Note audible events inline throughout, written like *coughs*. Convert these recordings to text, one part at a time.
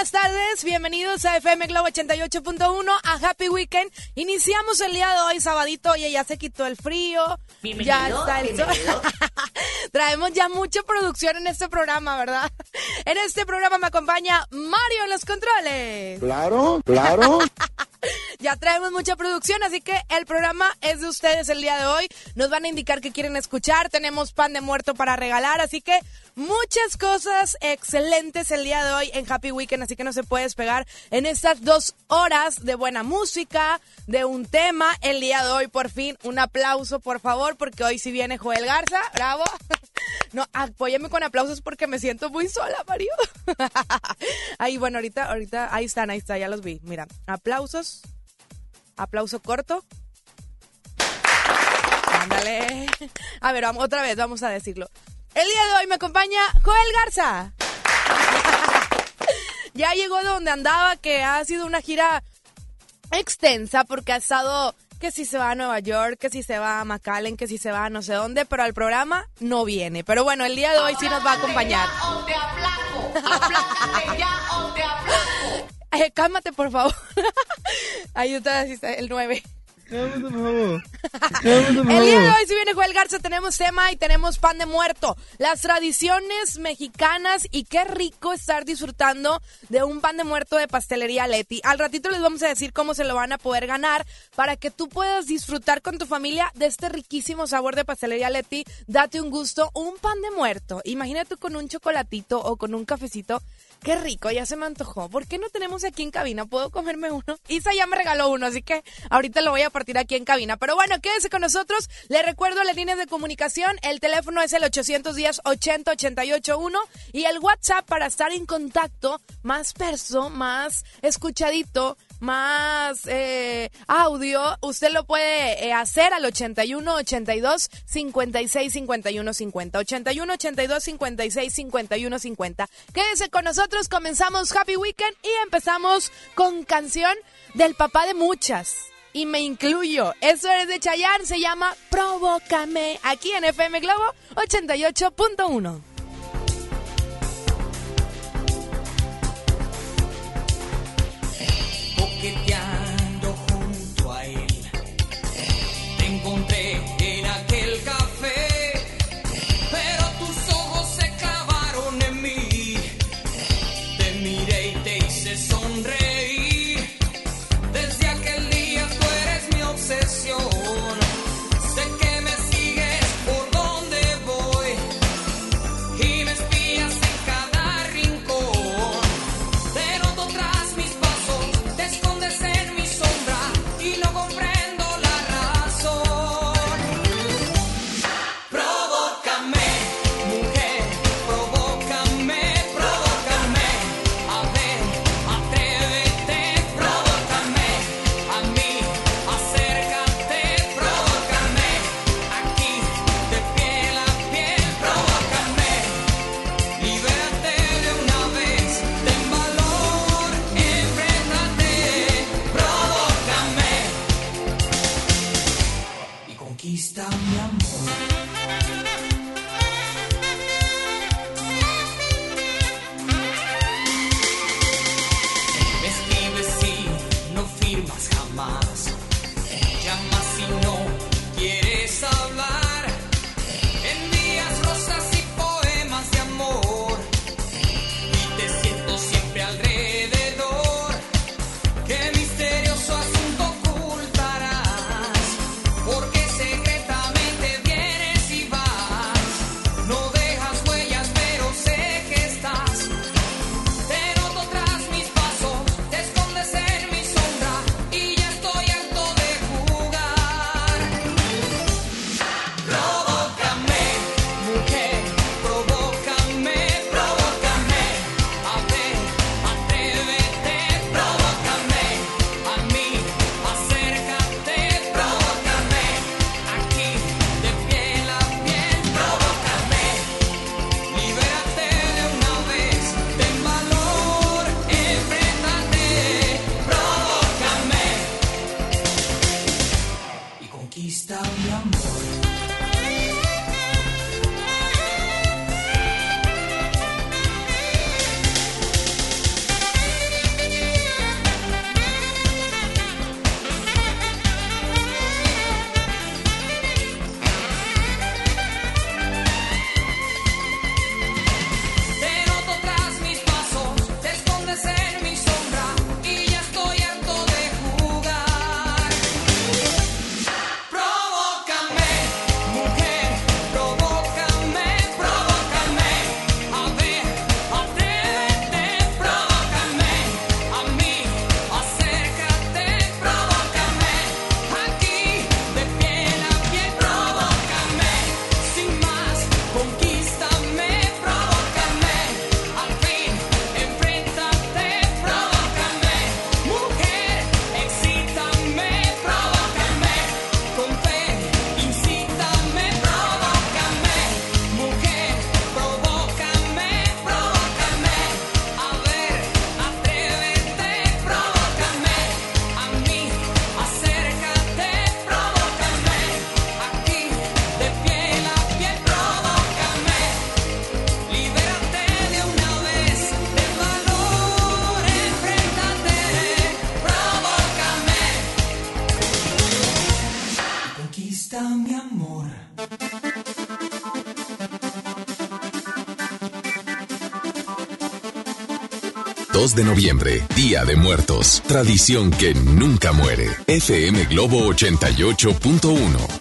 buenas tardes, bienvenidos a FM Globo 88.1, a Happy Weekend. Iniciamos el día de hoy, sabadito, oye, ya se quitó el frío, ya está el sol. *laughs* Traemos ya mucha producción en este programa, ¿verdad? En este programa me acompaña Mario en los controles. Claro, claro. *laughs* *laughs* ya traemos mucha producción, así que el programa es de ustedes el día de hoy. Nos van a indicar que quieren escuchar, tenemos pan de muerto para regalar, así que muchas cosas excelentes el día de hoy en Happy Weekend, así que no se puede despegar en estas dos horas de buena música, de un tema. El día de hoy, por fin, un aplauso, por favor, porque hoy sí viene Joel Garza. Bravo. *laughs* No, apóyeme con aplausos porque me siento muy sola, Mario. Ahí, *laughs* bueno, ahorita, ahorita, ahí están, ahí está, ya los vi. Mira, aplausos. Aplauso corto. Ándale. A ver, otra vez, vamos a decirlo. El día de hoy me acompaña Joel Garza. *laughs* ya llegó donde andaba, que ha sido una gira extensa porque ha estado que si se va a Nueva York, que si se va a McAllen, que si se va a no sé dónde, pero al programa no viene. Pero bueno, el día de hoy sí nos va a acompañar. *laughs* Eh, cálmate, por favor. *laughs* Ahí está el 9. *laughs* El día de hoy, si viene Joel Garza, tenemos tema y tenemos pan de muerto. Las tradiciones mexicanas y qué rico estar disfrutando de un pan de muerto de pastelería Leti. Al ratito les vamos a decir cómo se lo van a poder ganar para que tú puedas disfrutar con tu familia de este riquísimo sabor de pastelería Leti. Date un gusto, un pan de muerto. Imagínate con un chocolatito o con un cafecito Qué rico, ya se me antojó. ¿Por qué no tenemos aquí en cabina? ¿Puedo comerme uno? *laughs* Isa ya me regaló uno, así que ahorita lo voy a partir aquí en cabina. Pero bueno, quédese con nosotros. Le recuerdo las líneas de comunicación. El teléfono es el 810 80 881 y el WhatsApp para estar en contacto más perso, más escuchadito más eh, audio, usted lo puede eh, hacer al 81 82 56 51 50. 81 82 56 51 50. Quédese con nosotros, comenzamos Happy Weekend y empezamos con canción del papá de muchas. Y me incluyo. Eso es de Chayanne, se llama Provócame. Aquí en FM Globo 88.1. 2 de noviembre, Día de Muertos. Tradición que nunca muere. FM Globo 88.1.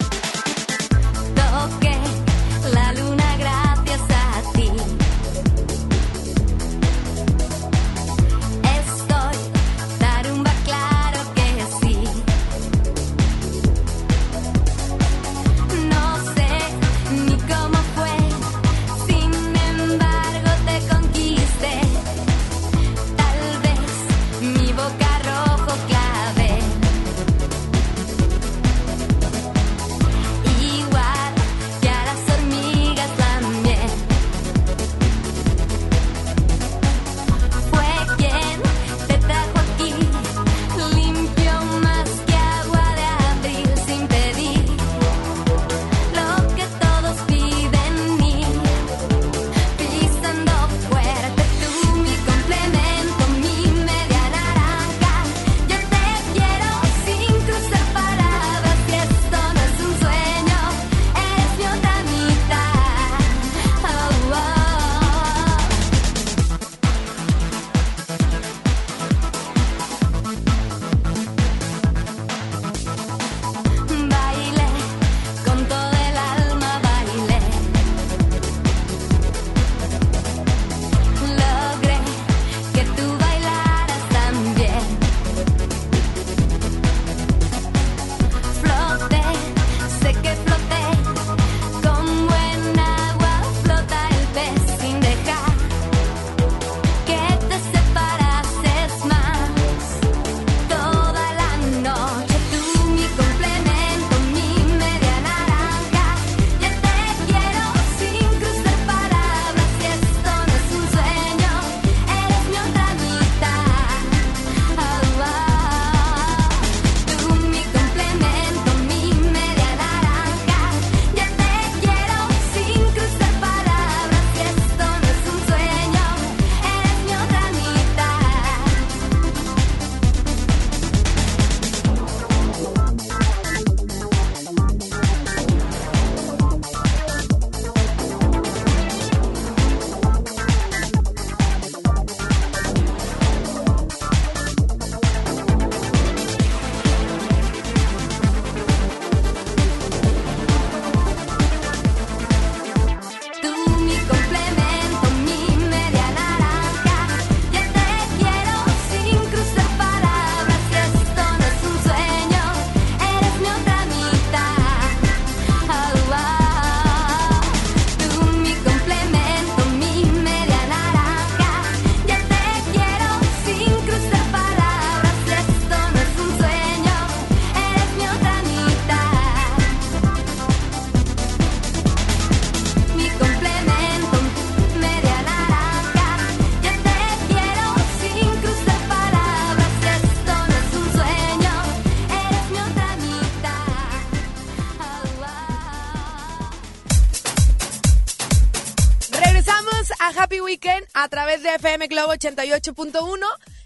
FM Globo 88.1.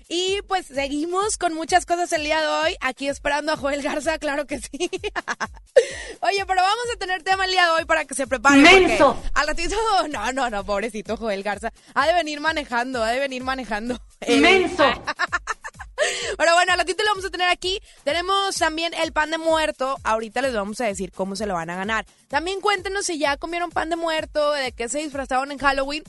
Y pues seguimos con muchas cosas el día de hoy. Aquí esperando a Joel Garza, claro que sí. *laughs* Oye, pero vamos a tener tema el día de hoy para que se preparen. Al ratito, no, no, no, pobrecito Joel Garza. Ha de venir manejando, ha de venir manejando. *laughs* ¡Menso! *laughs* Pero bueno, al ratito lo vamos a tener aquí. Tenemos también el pan de muerto. Ahorita les vamos a decir cómo se lo van a ganar. También cuéntenos si ya comieron pan de muerto, de qué se disfrazaron en Halloween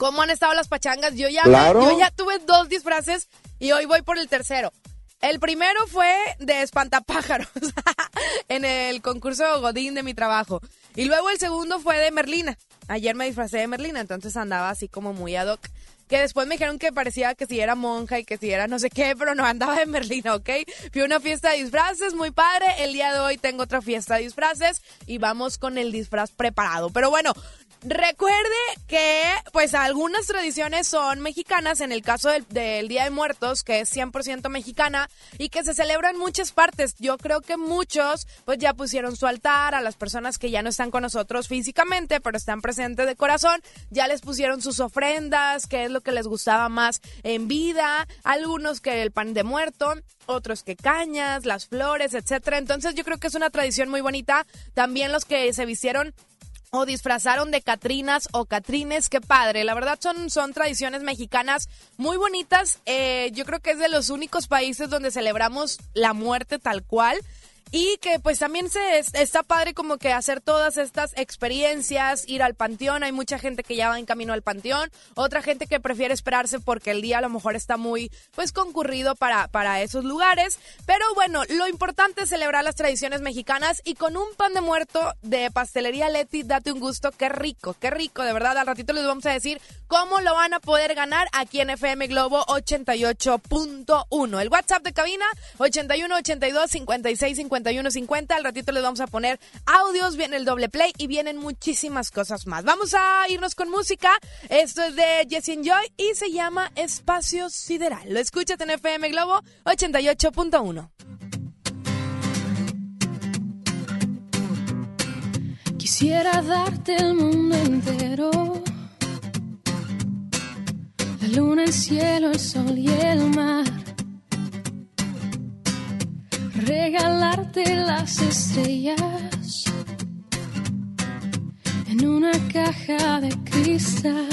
cómo han estado las pachangas. Yo ya, yo ya tuve dos disfraces y hoy voy por el tercero. El primero fue de espantapájaros *laughs* en el concurso Godín de mi trabajo. Y luego el segundo fue de Merlina. Ayer me disfracé de Merlina, entonces andaba así como muy ad hoc. Que después me dijeron que parecía que si era monja y que si era no sé qué, pero no andaba de Merlina, ¿ok? Fui a una fiesta de disfraces muy padre. El día de hoy tengo otra fiesta de disfraces y vamos con el disfraz preparado. Pero bueno, Recuerde que pues algunas tradiciones son mexicanas, en el caso del, Día de Muertos, que es 100% mexicana y que se celebra en muchas partes. Yo creo que muchos pues ya pusieron su altar a las personas que ya no están con nosotros físicamente, pero están presentes de corazón, ya les pusieron sus ofrendas, que es lo que les gustaba más en vida, algunos que el pan de muerto, otros que cañas, las flores, etcétera. Entonces yo creo que es una tradición muy bonita. También los que se vistieron o disfrazaron de Catrinas o Catrines, qué padre. La verdad son, son tradiciones mexicanas muy bonitas. Eh, yo creo que es de los únicos países donde celebramos la muerte tal cual. Y que pues también se está padre como que hacer todas estas experiencias, ir al panteón, hay mucha gente que ya va en camino al panteón, otra gente que prefiere esperarse porque el día a lo mejor está muy pues concurrido para, para esos lugares, pero bueno, lo importante es celebrar las tradiciones mexicanas y con un pan de muerto de pastelería Leti, date un gusto, qué rico, qué rico, de verdad, al ratito les vamos a decir cómo lo van a poder ganar aquí en FM Globo 88.1. El WhatsApp de cabina 81 82 56 5150. Al ratito les vamos a poner audios, viene el doble play y vienen muchísimas cosas más. Vamos a irnos con música. Esto es de Jesse Joy y se llama Espacio Sideral. Lo escuchas en FM Globo 88.1. Quisiera darte el mundo entero. La luna, el cielo, el sol y el mar regalarte las estrellas en una caja de cristal,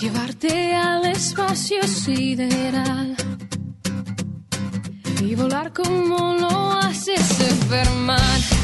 llevarte al espacio sideral y volar como lo hace Superman.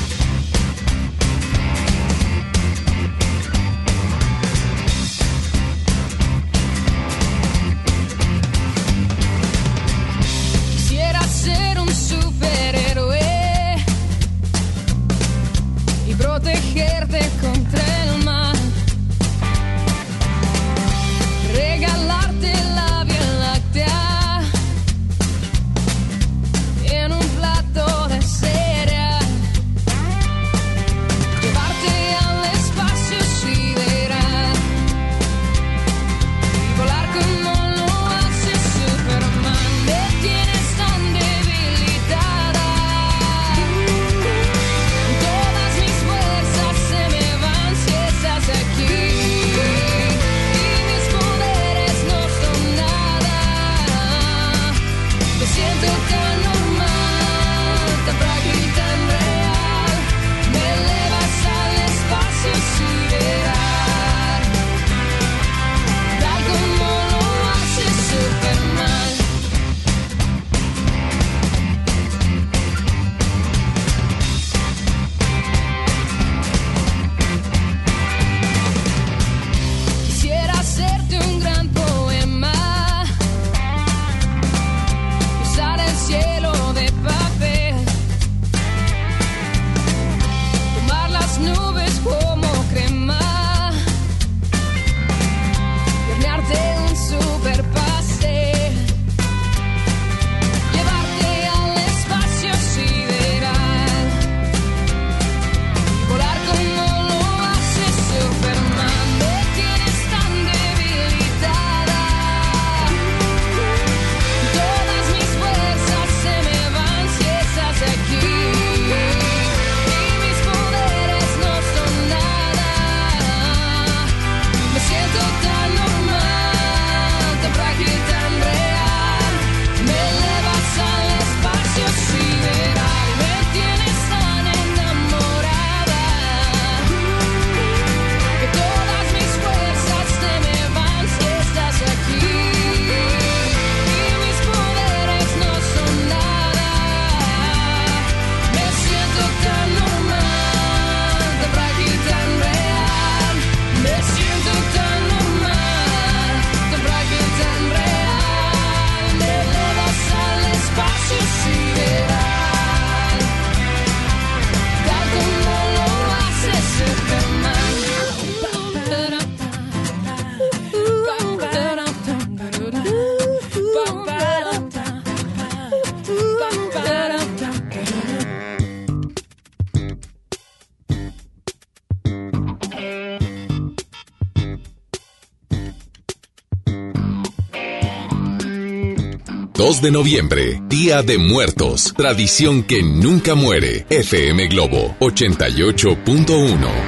2 de noviembre, Día de Muertos, tradición que nunca muere. FM Globo 88.1.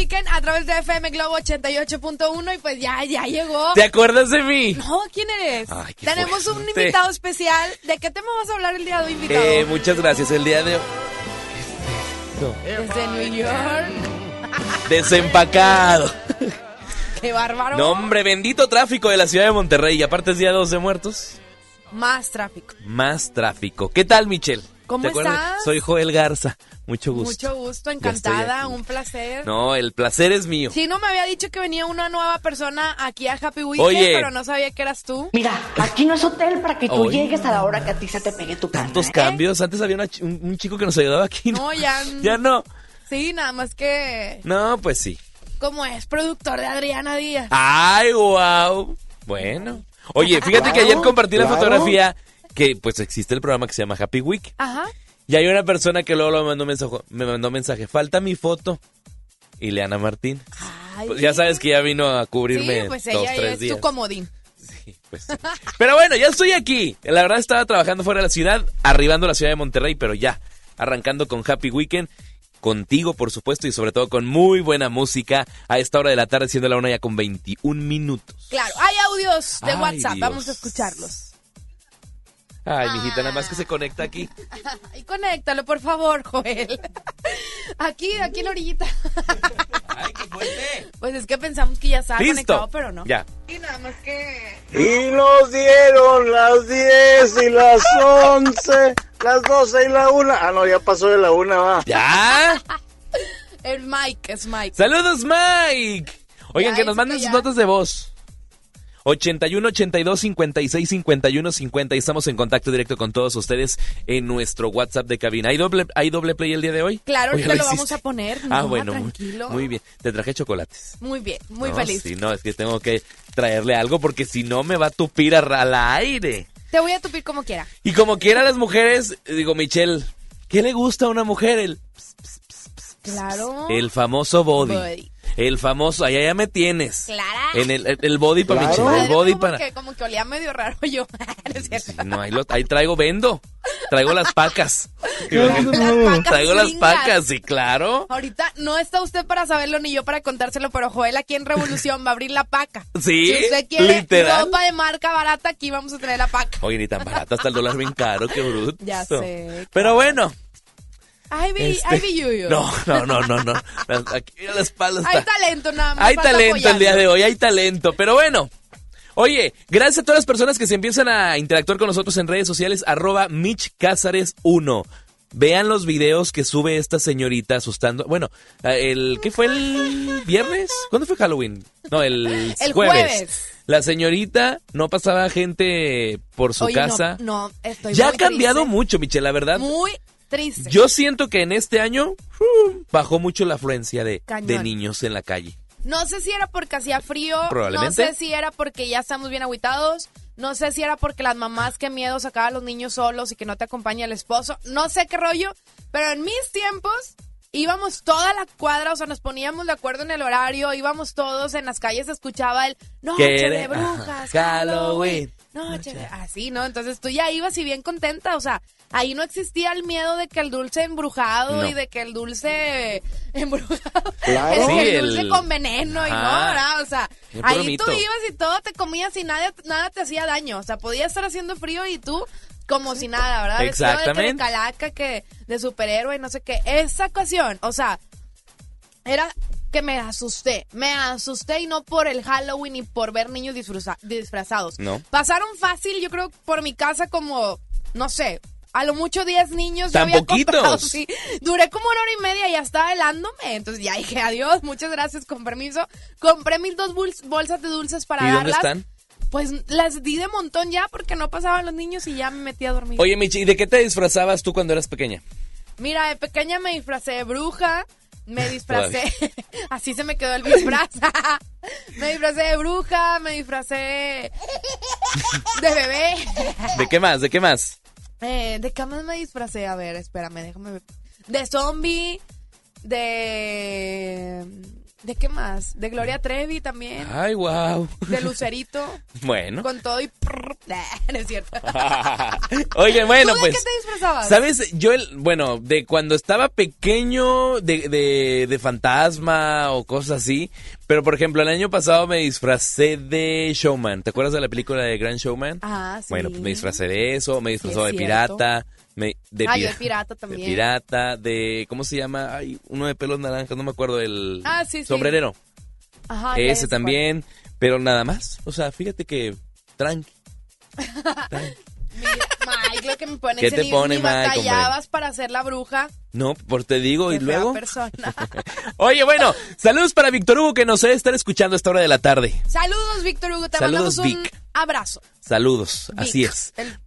Weekend a través de FM Globo 88.1 y pues ya, ya llegó. ¿Te acuerdas de mí? No, ¿quién eres? Ay, Tenemos un invitado especial. ¿De qué tema vas a hablar el día de hoy, invitado? Eh, muchas gracias. El día de hoy. Desde New York. *laughs* Desempacado. qué bárbaro. No, hombre, bendito tráfico de la ciudad de Monterrey. Y aparte es día 2 de muertos, Más tráfico. más tráfico. ¿Qué tal, Michelle? ¿Cómo estás? Soy Joel Garza. Mucho gusto. Mucho gusto, encantada, un placer. No, el placer es mío. Sí, no me había dicho que venía una nueva persona aquí a Happy Weekend, Oye. pero no sabía que eras tú. Mira, aquí no es hotel para que tú Oye. llegues a la hora que a ti se te pegue tu gana. Tantos ¿eh? cambios. Antes había una un, un chico que nos ayudaba aquí. No, ya. Ya no. Sí, nada más que No, pues sí. como es productor de Adriana Díaz. ¡Ay, wow! Bueno. Oye, fíjate que ayer compartí la fotografía que pues existe el programa que se llama Happy Week. Ajá. Y hay una persona que luego, me, mandó mensaje, me mandó mensaje, falta mi foto. Ileana Martín. Pues ya sabes que ya vino a cubrirme Sí, pues dos, ella tres es días. tu comodín. Sí, pues. Pero bueno, ya estoy aquí. La verdad estaba trabajando fuera de la ciudad, arribando a la ciudad de Monterrey, pero ya, arrancando con Happy Weekend. Contigo, por supuesto, y sobre todo con muy buena música a esta hora de la tarde, siendo la una ya con 21 minutos. Claro, hay audios de Ay, WhatsApp, Dios. vamos a escucharlos. Ay, mijita, nada más que se conecta aquí. *laughs* Y conéctalo, por favor, Joel. Aquí, aquí en la orillita. Ay, qué fuerte. Pues es que pensamos que ya estaba Listo. conectado, pero no. Ya. Y nada más que... Y nos dieron las 10 y las 11, las 12 y la 1. Ah, no, ya pasó de la 1, va. ¿Ya? El Mike, es Mike. Saludos, Mike. Oigan, Ya, que nos manden que sus notas de voz. 81 82 56 51 50 y estamos en contacto directo con todos ustedes en nuestro WhatsApp de cabina. ¿Hay doble, ¿hay doble play el día de hoy? Claro, ¿O ya ahorita lo vamos a poner. Ah, No, bueno, muy- tranquilo. Muy, bien. Te traje chocolates. Muy bien, muy No, feliz. Sí, no, es que tengo que traerle algo porque si no me va a tupir al aire. Te voy a tupir como quiera. Y como quiera las mujeres, digo, Michelle, ¿qué le gusta a una mujer? El, Claro. el famoso body. Body. El famoso, allá ya me tienes. Clara. En el, el- el body para Claro. Michelle, el body como para... Que, como que olía medio raro yo. *laughs* No. Sí, ahí, lo- ahí traigo vendo. Traigo las pacas. Las pacas traigo las pacas, sí, claro. Ahorita no está usted para saberlo ni yo para contárselo, pero Joel aquí en Revolución va a abrir la paca. Sí, Si usted quiere literal. ropa de marca barata, aquí vamos a tener la paca. Oye, ni tan barato, hasta el dólar bien caro, qué *laughs* bruto. Ya sé, Pero bueno. Vi, este, vi yuyo. No, no, no, no, no. Aquí a la espalda Hay está. talento nada más. Hay talento el día de hoy, hay talento. Pero bueno. Oye, gracias a todas las personas que se empiezan a interactuar con nosotros en redes sociales, arroba Mitch Cázares 1. Vean los videos que sube esta señorita asustando. Bueno, el ¿qué fue el viernes? ¿Cuándo fue Halloween? No, el, *laughs* El jueves. jueves. La señorita no pasaba gente por su Oye, no, casa. No, estoy ya ha cambiado triste. mucho, Michelle, la verdad. Muy triste. Yo siento que en este año uh, bajó mucho la afluencia de, de niños en la calle. No sé si era porque hacía frío. Probablemente. No sé si era porque ya estamos bien aguitados. No sé si era porque las mamás qué miedo sacar a los niños solos y que no te acompaña el esposo. No sé qué rollo. Pero en mis tiempos íbamos toda la cuadra, o sea, nos poníamos de acuerdo en el horario, íbamos todos en las calles, se escuchaba el Noche de brujas, Halloween. Halloween. Noche de... Así, ¿no? Entonces tú ya ibas y bien contenta, o sea, ahí no existía el miedo de que el dulce embrujado No. y de que el dulce *laughs* embrujado, Claro. el, Sí, el dulce el- con veneno y no. ¿verdad? O sea, ahí mito. tú ibas y todo te comías y nada, nada te hacía daño, o sea, podía estar haciendo frío y tú como si nada, ¿verdad? Vestido de que de Exactamente. calaca, que de superhéroe, no sé qué. Esa ocasión, o sea, era que me asusté, me asusté y no por el Halloween y por ver niños disfrazados. No. Pasaron fácil, yo creo, por mi casa como, no sé, a lo mucho 10 niños. Tan yo había *laughs* poquitos. comprado, sí. Duré como una hora y media y ya estaba helándome. Entonces ya dije adiós, muchas gracias, con permiso. Compré mis dos bolsas de dulces para ¿Y dónde darlas. están? Pues las di de montón ya porque no pasaban los niños y ya me metí a dormir. Oye, Michi, ¿y de qué te disfrazabas tú cuando eras pequeña? Mira, de pequeña me disfracé de bruja, me *laughs* disfracé, *laughs* así se me quedó el disfraz. me disfracé de bruja, me disfracé de bebé. ¿De qué más? ¿De qué más? Eh, ¿De qué más me disfracé? A ver, espérame, déjame ver. De zombie, de... ¿De qué más? De Gloria Trevi también, Ay, wow. de Lucerito, *laughs* Bueno. con todo y... Nah, *laughs* no es cierto. *laughs* Oye, bueno, ¿Tú de pues. qué te disfrazabas? ¿Sabes? Yo, el, bueno, de cuando estaba pequeño, de, de, de fantasma o cosas así. Pero, por ejemplo, el año pasado me disfracé de Showman. ¿Te acuerdas de la película de Grand Showman? Ah, sí. Bueno, pues me disfracé de eso, me disfrazó es de pirata. Me, de Ah, pirata también. De pirata, de. ¿Cómo se llama? Ay, uno de pelos naranjas, no me acuerdo. El Ah, sí, sí. sombrerero. Ajá, Ese es también, pero nada más. O sea, fíjate que tranqui. *laughs* Mira, Mike, lo que me pones ¿Qué te pone, ni Mike, batallabas para hacer la bruja. No, por te digo, y Qué luego. persona. *laughs* Oye, bueno, saludos para Víctor Hugo que nos debe estar escuchando a esta hora de la tarde. Saludos, Víctor Hugo. Te Saludos, mandamos un Vic. abrazo. Saludos, Vic. así es. El-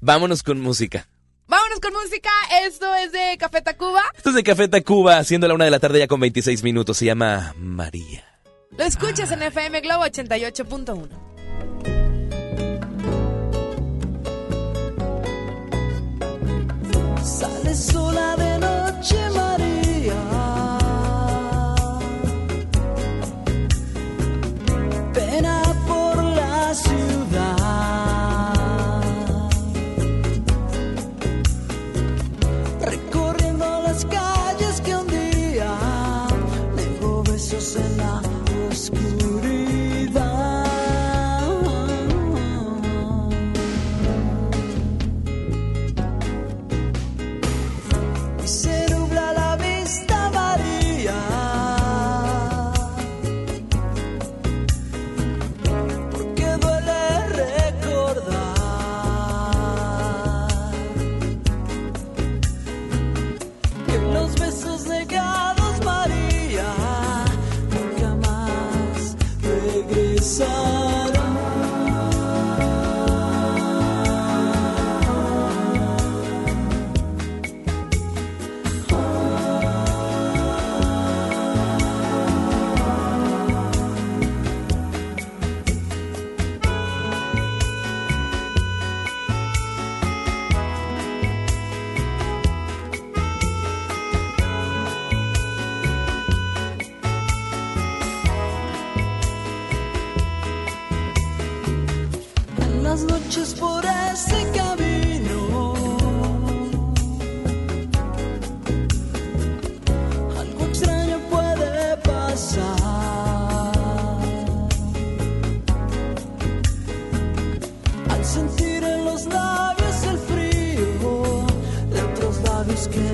Vámonos con música. Vámonos con música. Esto es de Café Tacuba. Esto es de Café Tacuba, siendo la una de la tarde ya con 26 minutos. Se llama María. Lo escuchas en FM Globo 88.1. Sale sola de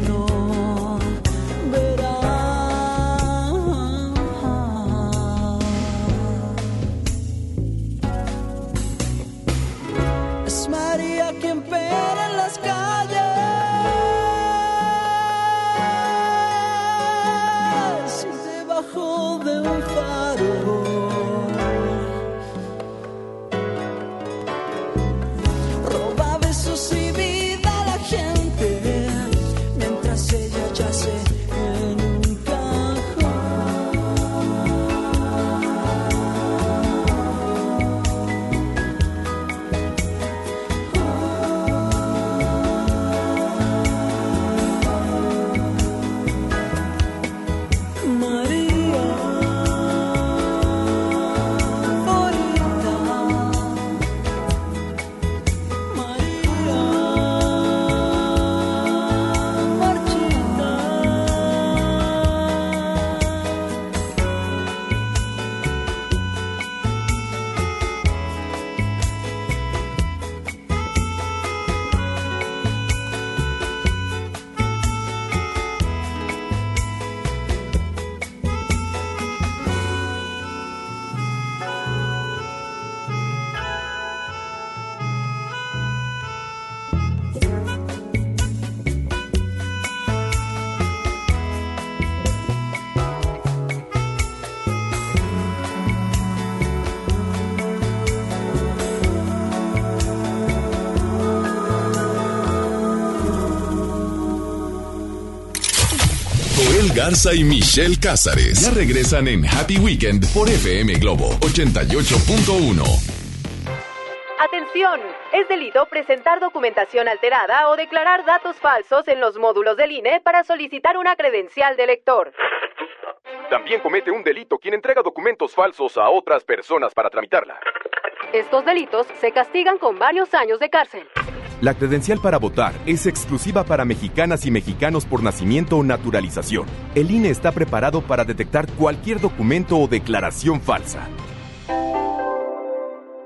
no Joel Garza y Michelle Cázares ya regresan en Happy Weekend por FM Globo 88.1. Atención, es delito presentar documentación alterada o declarar datos falsos en los módulos del INE para solicitar una credencial de elector. También comete un delito quien entrega documentos falsos a otras personas para tramitarla. Estos delitos se castigan con varios años de cárcel. La credencial para votar es exclusiva para mexicanas y mexicanos por nacimiento o naturalización. El INE está preparado para detectar cualquier documento o declaración falsa.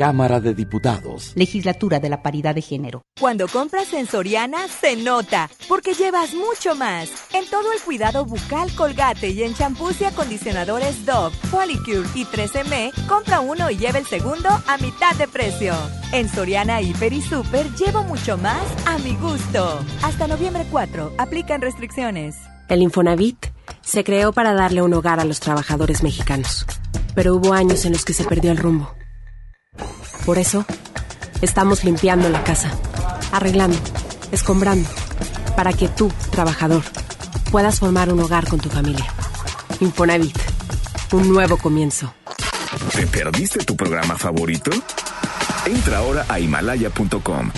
Cámara de Diputados. Legislatura de la Paridad de Género. Cuando compras en Soriana, se nota, porque llevas mucho más. En todo el cuidado bucal Colgate y en champús y acondicionadores Dove, Polycure y 13M, compra uno y lleva el segundo a mitad de precio. En Soriana Hiper y Super llevo mucho más a mi gusto. Hasta noviembre 4, aplican restricciones. El Infonavit se creó para darle un hogar a los trabajadores mexicanos, pero hubo años en los que se perdió el rumbo. Por eso, estamos limpiando la casa, arreglando, escombrando, para que tú, trabajador, puedas formar un hogar con tu familia. Infonavit, un nuevo comienzo. ¿Te perdiste tu programa favorito? Entra ahora a himalaya.com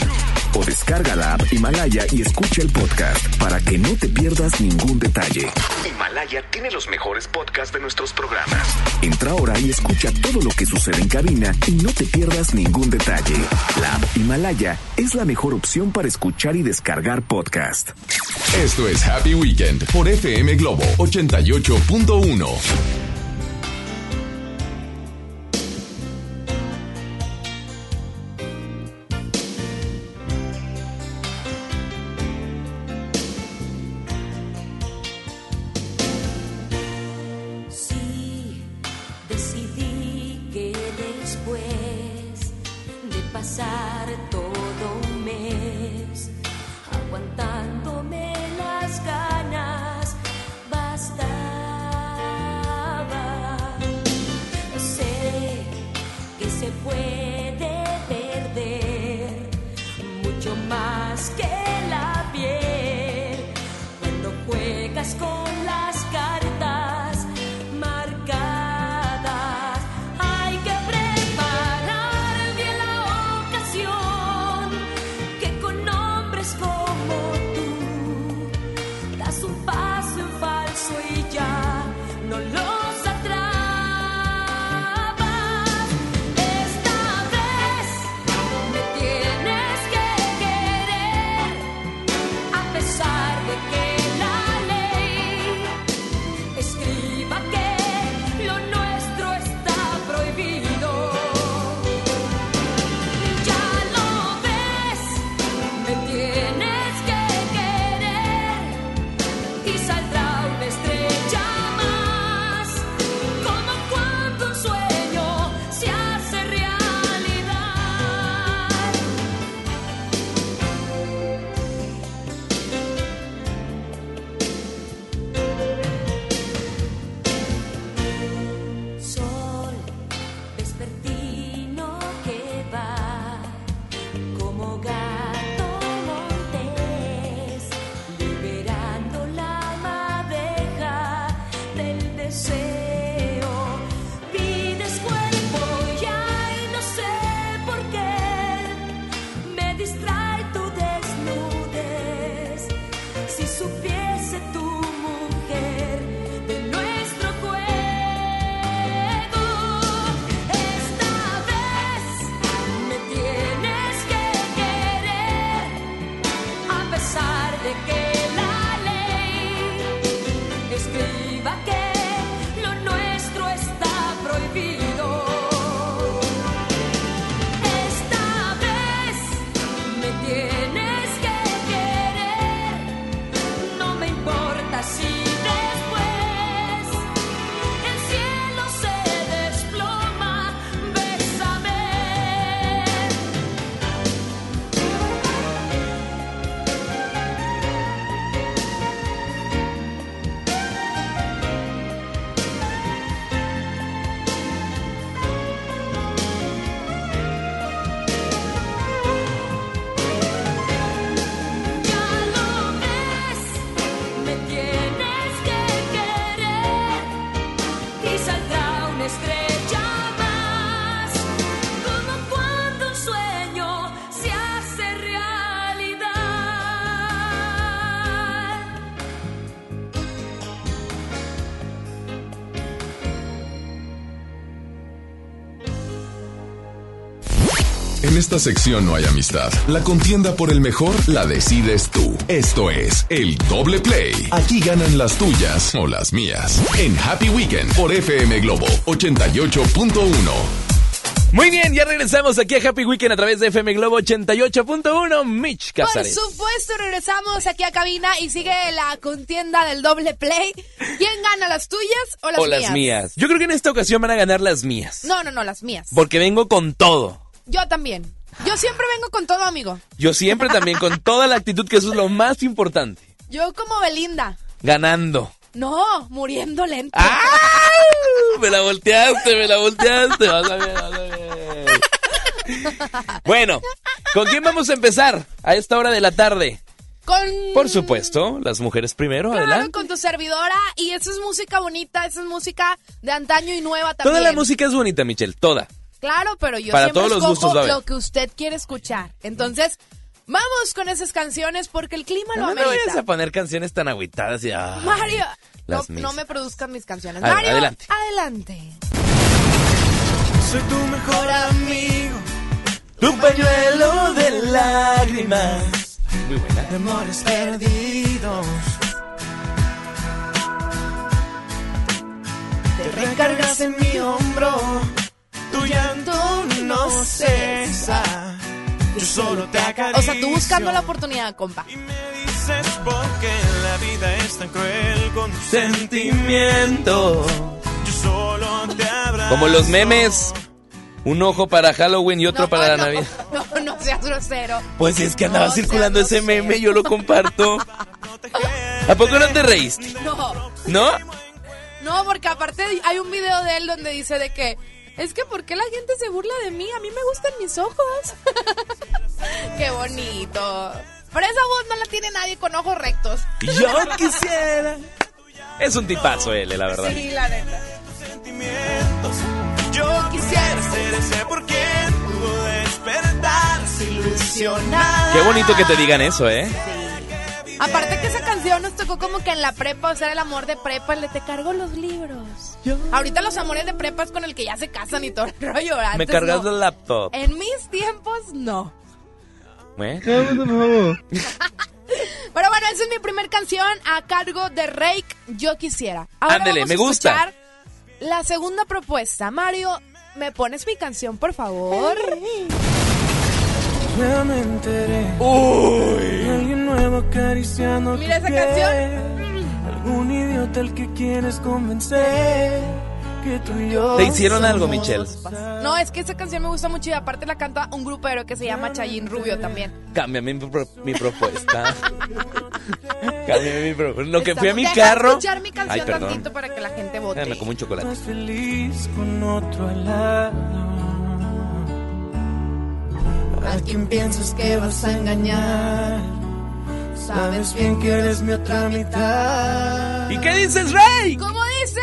o descarga la app Himalaya y escucha el podcast para que no te pierdas ningún detalle. Himalaya tiene los mejores podcasts de nuestros programas. Entra ahora y escucha todo lo que sucede en cabina y no te pierdas ningún detalle. La app Himalaya es la mejor opción para escuchar y descargar podcast. Esto es Happy Weekend por FM Globo 88.1. esta sección no hay amistad. La contienda por el mejor la decides tú. Esto es el doble play. Aquí ganan las tuyas o las mías. En Happy Weekend por FM Globo 88.1. Muy bien, ya regresamos aquí a Happy Weekend a través de FM Globo 88.1. Mitch Por Casares. supuesto, regresamos aquí a cabina y sigue la contienda del doble play. ¿Quién gana, las tuyas o las o mías? las mías. Yo creo que en esta ocasión van a ganar las mías. No, no, no, las mías. Porque vengo con todo. Yo también. Yo siempre vengo con todo, amigo. Yo siempre también con toda la actitud, que eso es lo más importante. Yo como Belinda. Ganando. No, muriendo lento. Me la volteaste, me la volteaste. Vas a ver, vas a ver. Bueno, ¿con quién vamos a empezar a esta hora de la tarde? Con... Por supuesto, las mujeres primero, Claro, adelante. con tu servidora. Y eso es música bonita, eso es música de antaño y nueva también. Toda la música es bonita, Michelle, toda. Claro, pero yo Para siempre todos los escojo gustos lo que usted quiere escuchar. Entonces, vamos con esas canciones porque el clima lo No me vayas amerita. a poner canciones tan agüitadas y... ah, Mario, no, no me produzcan mis canciones. Ver, Mario, adelante. adelante. Soy tu mejor amigo, Tu pañuelo de lágrimas, Muy buena. de amores perdidos. Te recargas en mi hombro, tu llanto no cesa. Yo solo te acaricio. O sea, tú buscando la oportunidad, compa. dices porque la vida es tan cruel con Sentimiento. Yo solo te abrazo. Como los memes. Un ojo para Halloween y otro para la no, Navidad. *laughs* No, no seas grosero. Pues es que andaba No circulando ese meme, yo lo comparto. *laughs* ¿A poco no te reíste? No, ¿No? no, porque aparte hay un video de él donde dice de que es que ¿por qué la gente se burla de mí? A mí me gustan mis ojos. *laughs* Qué bonito. Pero esa voz no la tiene nadie con ojos rectos. Yo quisiera. Es un tipazo él, la verdad. Sí, la neta. Yo quisiera ser ese por quien pudo despertarse ilusionada. Qué bonito que te digan eso, ¿eh? Aparte que esa canción nos tocó como que en la prepa, o sea, el amor de prepa, el de te cargo los libros. Ahorita los amores de prepa es con el que ya se casan y todo el *laughs* rollo. Me antes cargas no. el laptop. En mis tiempos, no. ¿Eh? *laughs* Pero bueno, esa es mi primer canción a cargo de Rake, Yo Quisiera. Ahora Ándele, vamos me a gusta. escuchar La segunda propuesta. Mario, ¿me pones mi canción, por favor? Ya me enteré. Uy. Nuevo acariciando Mira tu esa piel. canción. Algún idiota al que quieres convencer. Que tú y yo. ¿Te hicieron algo, Michelle? No, es que esa canción me gusta mucho y aparte la canta un grupero que se llama Chayín Rubio también. Cámbiame mi, pro- mi propuesta. *laughs* Cámbiame mi propuesta. Lo que fui a mi Deja carro. escuchar mi canción Ay, perdón. tantito para que la gente vote. Déjame como un chocolate. Más feliz con otro al lado. A quien piensas que vas a engañar. Sabes bien que eres mi otra mitad. ¿Y qué dices, Rey? ¿Cómo dice?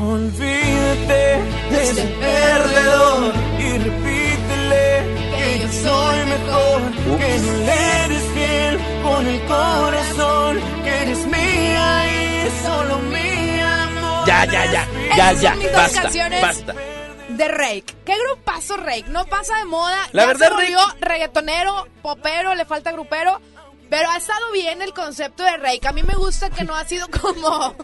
Olvídate de ese perdedor y repítele que yo soy mejor, que no le eres fiel con el corazón, que eres mía y solo mi amor. Ya, ya, ya. Ya, ya. Basta. canciones. Basta. De Rake. ¿Qué grupazo Rake? No pasa de moda. La ya verdad, se volvió reggaetonero, popero, le falta grupero. Pero ha estado bien el concepto de Rake. A mí me gusta que no ha sido *laughs* como...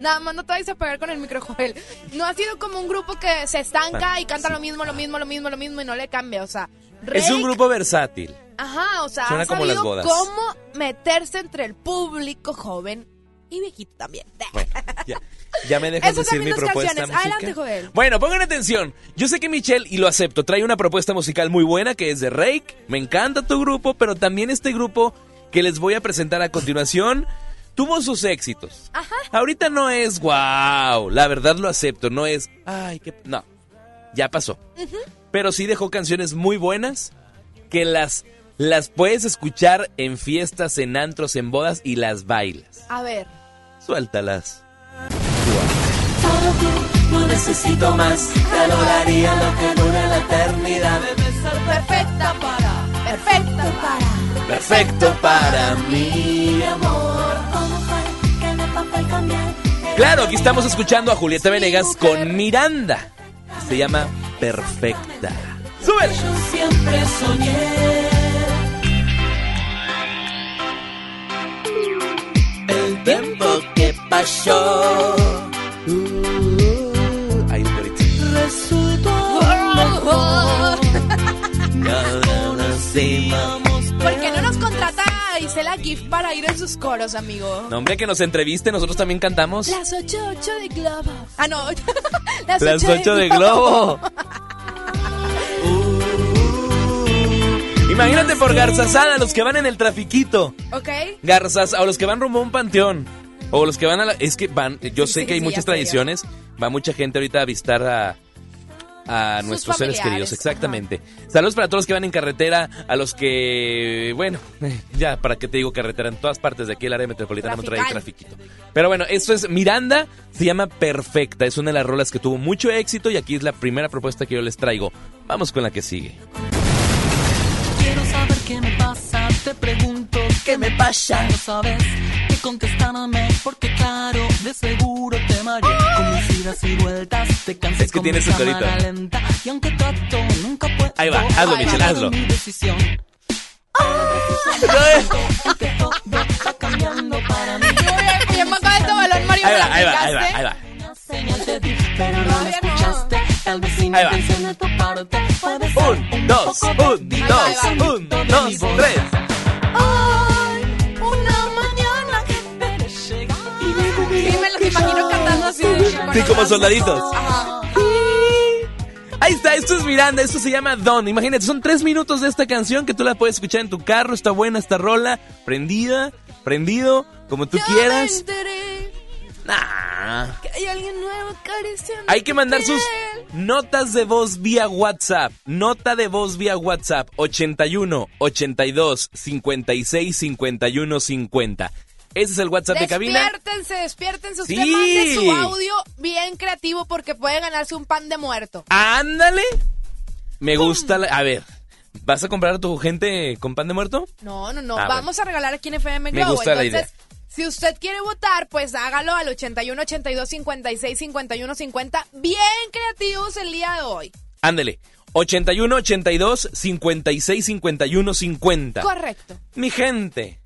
Nada más no te vayas a pegar con el micro, Joel. No ha sido como un grupo que se estanca y canta lo mismo, lo mismo, lo mismo, lo mismo y no le cambia. O sea, Es un Rake- grupo versátil. Ajá, o sea, Suena ha como las sabido bodas. cómo meterse entre el público joven y viejito también. *laughs* Ya, ya me dejas Esas son decir mi propuesta canciones. musical? Adelante, Joel. Bueno, pongan atención. Yo sé que Michelle, y lo acepto, trae una propuesta musical muy buena que es de Rake. Me encanta tu grupo, pero también este grupo que les voy a presentar a continuación tuvo sus éxitos. Ajá. Ahorita no es wow, la verdad lo acepto, no es ay, qué no. Ya pasó. Pero sí dejó canciones muy buenas que las las puedes escuchar en fiestas, en antros, en bodas y las bailas. A ver. Suéltalas. Solo tú, no necesito más. Te adoraría lo que dura la eternidad. Perfecta para, perfecta para. Perfecto para mí. amor. Claro, aquí estamos escuchando a Julieta Venegas con Miranda. Se llama Perfecta. ¡Súbele! Yo siempre soñé. El tiempo que pasó Ahí, ahorita. resultó mejor. *laughs* Cada una ¿Por qué no nos contrata a Isela Gift para ir en sus coros, amigo? No, hombre, que nos entreviste, nosotros también cantamos. Las 8, 8 de Globo. Ah, no. *laughs* Las, Las 8 8 de Globo. Imagínate por Garzazada, los que van en el trafiquito. ¿Ok? Garzas, o los que van rumbo a un panteón. O los que van a la... Es que van... Yo sé Sí, que hay sí, muchas tradiciones. Va mucha gente ahorita a avistar a... A Sus nuestros seres queridos, exactamente. Saludos para todos los que van en carretera, a los que, bueno, *laughs* ya, para qué te digo carretera, en todas partes de aquí el área metropolitana Monterrey Trafical. trafiquito. Pero bueno, esto es Miranda, se llama Perfecta, es una de las rolas que tuvo mucho éxito y aquí es la primera propuesta que yo les traigo. Vamos con la que sigue. Quiero saber qué me pasa, te pregunto qué me pasa. No sabes qué contestarme, porque claro, de seguro te mareé. Con mis idas y vueltas, te cansé Es que con tiene mi su corito. cámara lenta. Y aunque trato, nunca puedo. Ahí va, hazlo, Michelle, ha hazlo. mi decisión. En que todo está cambiando para mí. Oye, me acaba de tomar el Mario, Ahí ¿me va, la ahí va, ahí va, aplicaste? ahí va. Señal te di, pero no me escuchaste. Tal vez sin Ahí va. intención de tu parte. Puede ser Un, dos, poco un, de dos, un, dos, tres. Imagino cantando así. Sí, como soldaditos. Ajá. Ahí está, esto es Miranda, esto se llama Don. Imagínate, son tres minutos de esta canción que tú la puedes escuchar en tu carro. Está buena esta rola, prendida, prendido, como tú Ya quieras. me Nah. que hay alguien nuevo Hay que mandar sus notas de voz vía WhatsApp. Nota de voz vía WhatsApp 81 82 56 51 50. Ese es el WhatsApp de cabina. Despiértense, despiértense. Usted Sí. mande su audio bien creativo porque puede ganarse un pan de muerto. Ándale. Me gusta la... A ver, ¿vas a comprar a tu gente con pan de muerto? No, no, no. Ah, Vamos a regalar aquí en FM Me Globo. gusta la Entonces, si usted quiere votar, pues hágalo al 81 82 56 51 50. Bien creativos el día de hoy. Ándale. 81 82 56 51 50. Correcto. Mi gente,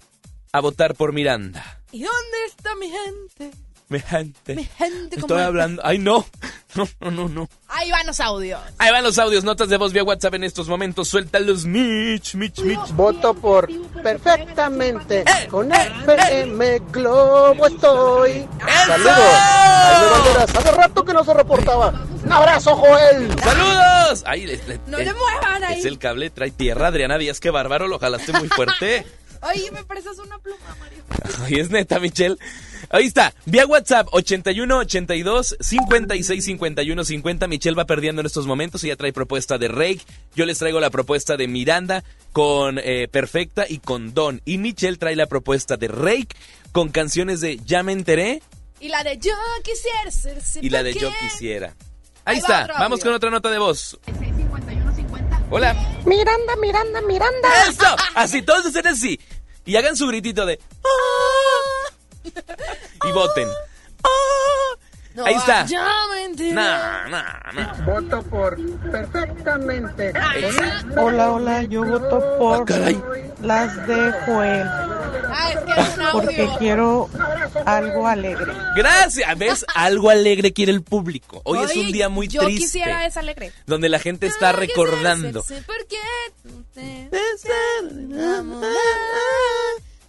a votar por Miranda. ¿Y dónde está mi gente? Mi gente. Mi gente como Estoy hablando. Ay, no. No, no, no, no. Ahí van los audios. Ahí van los audios, notas de voz vía WhatsApp en estos momentos. Suéltalos, Mitch, Mitch, Mitch. Voto por perfectamente. Con FM Globo estoy. Saludos. Jaime Banderas. Hace rato que no se reportaba. Un abrazo, Joel. ¡Saludos! Ay, es, es- No le muevan ahí. es el cable, trae tierra, Adriana Díaz, qué bárbaro, lo jalaste muy fuerte. *laughs* Oye, me prestas una pluma, Mario. Ay, es neta, Michelle. Ahí está, vía WhatsApp 81 82 56 51 50. Michelle va perdiendo en estos momentos. Ella trae propuesta de Rake. Yo les traigo la propuesta de Miranda con eh, Perfecta y con Don. Y Michelle trae la propuesta de Rake con canciones de Ya me enteré Y la de Yo quisiera ser y la de Yo quisiera. Ahí, Ahí va está, vamos con otra nota de voz. Hola. Miranda, Miranda, Miranda. ¡Eso! Así, todos hacen así. Y hagan su gritito de... "Ah". Y voten. No, Ahí está. Ya me enteré. Nah, nah, nah. Voto por perfectamente. Hola, hola, yo voto por las de Joel, Ah, es que es un porque audio. quiero algo alegre. Gracias. ¿Ves? *laughs* Algo alegre quiere el público. Hoy es un día muy yo triste. quisiera esa alegre. Donde la gente está Yo recordando. ¿Por qué tú te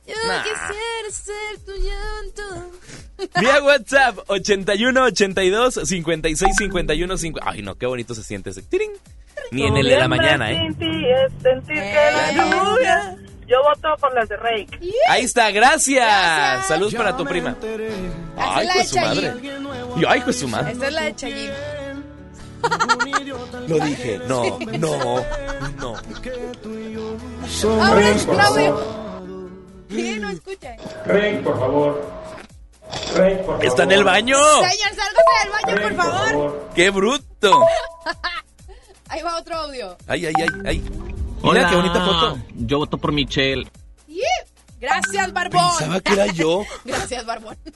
Yo Nah. quisiera ser tu llanto. *laughs* Vía WhatsApp 81 82 56 51 50. Ay, no, qué bonito se siente ese. tirín. Ni en el de la mañana, ¿eh? Sentir que la lluvia. Yo voto por las de Rake. Ahí está, gracias. Saludos para tu prima. Ay, es la pues de su madre. Y ay, pues su madre. Esta es la de Chayín. *laughs* Lo dije. No, no, no. Ahora es Claudio. ¿Quién no escucha? Rey, por favor. Rey, por Está en el baño. Señor, sálgase del baño, por favor. ¡Qué bruto! *laughs* Ahí va otro audio. Ay, ay, ay, ay. Mira qué bonita foto. Yo voto por Michelle. Yeah. Gracias, Barbón. Pensaba que era yo. *laughs* Gracias, Barbón. *laughs*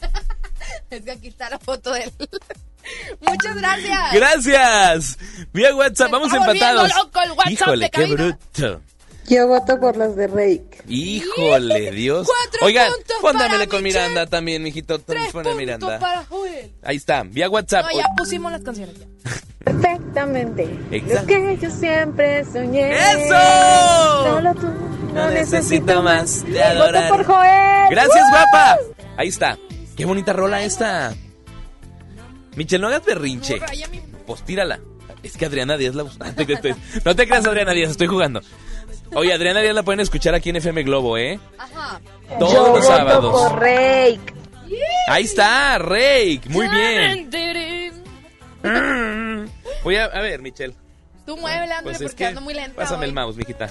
Es que aquí está la foto de él. Muchas gracias. Gracias. Vía WhatsApp, vamos empatados. loco el WhatsApp Híjole, de qué cabina. bruto. Yo voto por las de Rake. Híjole, Dios. Cuatro Oigan, puntos póndamele para con Michelle. Miranda también, mijito. Tres puntos Miranda. para Joel. Ahí está, vía WhatsApp. No, ya pusimos las canciones. ya. *laughs* Perfectamente. Exacto. Lo que yo siempre soñé. ¡Eso! Solo tú. No, necesito más. de adorar. Voto por Joel. Gracias, ¡Woo! guapa. Ahí está. Qué bonita rola esta. Michelle, no hagas berrinche. Pues tírala. Es que Adriana Díaz la... *laughs* Te, no te creas, Adriana Díaz, estoy jugando. Oye, Adriana Díaz la pueden escuchar aquí en FM Globo, ¿eh? Ajá. Todos Yo los voto sábados. por Rake. Ahí está, Rake. Muy bien. Voy *laughs* a, a ver, Michelle. Tú muévele, ándale, Pues es porque que ando muy lenta. pásame hoy. el mouse, mijita.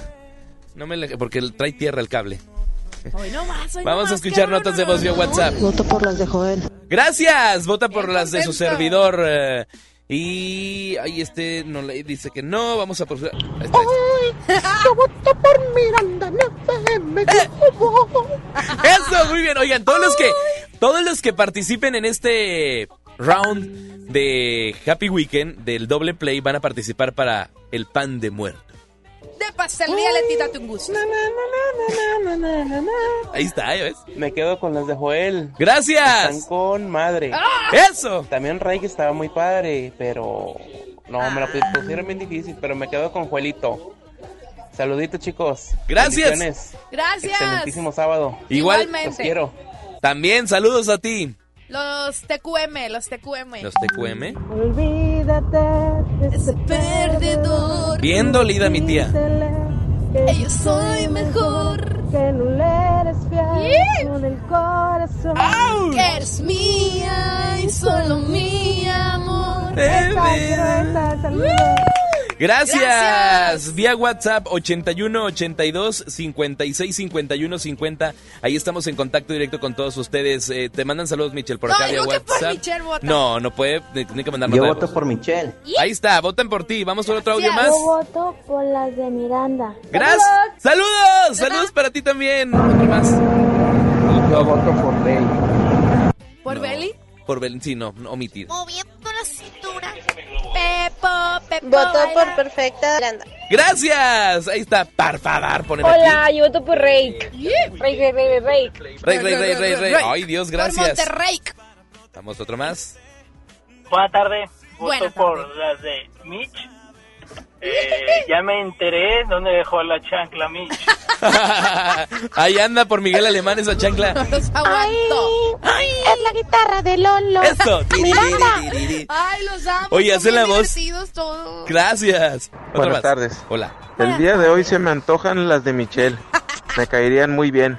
No me le- porque el- trae tierra el cable. Hoy no más, hoy no Vamos a más, escuchar notas de voz vía WhatsApp. Voto por las de Joel. Gracias. Vota por las de su servidor. eh, y ahí este no le dice que no. Vamos a por. ahí está. Yo voto por Miranda en FM Globo. Eso, muy bien. Oigan, todos los que todos los que participen en este round de Happy Weekend del doble play van a participar para el pan de muerto. De pastelería Letita Tungus. Ahí está, ¿ya ves? Me quedo con las de Joel. Gracias. Están con madre. ¡Eso! También Rey estaba muy padre, pero... No, me la pusieron bien difícil, pero me quedo con Juelito. Saluditos, chicos. Gracias. Gracias. Excelentísimo sábado. Igual. Igualmente. Los quiero. También saludos a ti. Los TQM, los TQM. Los TQM. Olvídate de ese perdedor. Bien dolida mi tía. Yo soy mejor. Que no le eres fiel con el corazón. Que eres mía y solo mi amor. Gracias. Vía WhatsApp 81 82 56 51 50. Ahí estamos en contacto directo con todos ustedes. Eh, te mandan saludos, Michelle, por No, acá vía que por WhatsApp. Michelle vota. No, no puede. Tiene que mandar Yo voto voz. por Michelle. Ahí está, voten por ti. Vamos por otro audio más. Yo voto por las de Miranda. Gracias. Saludos. Saludos para ti también. Otro más. Yo voto por Rey. ¿Por Beli? Por Belén, sí, no, no, omitir. La cintura. Pepo, Pepo. Voto baila. por Perfecta Miranda. Gracias. Ahí está. Parpadar, ponen Hola, aquí. yo voto por Rake. Rake, Rake, Rake, Rake. Rey, rey, rey, rey, rey. Ay, Dios, Por gracias. Vamos, otro más. Buenas tardes. Voto Buenas por las de Mitch. Eh, ya me enteré dónde dejó la chancla Mitch. *laughs* Ahí anda por Miguel Alemán esa chancla. *laughs* Los aguanto. Es la guitarra de Lolo. Eso. Miranda. Ay, los amo. Oye, hace la voz. todos. Gracias. Buenas más. tardes. Hola. El día de hoy se me antojan las de Michelle. Me caerían muy bien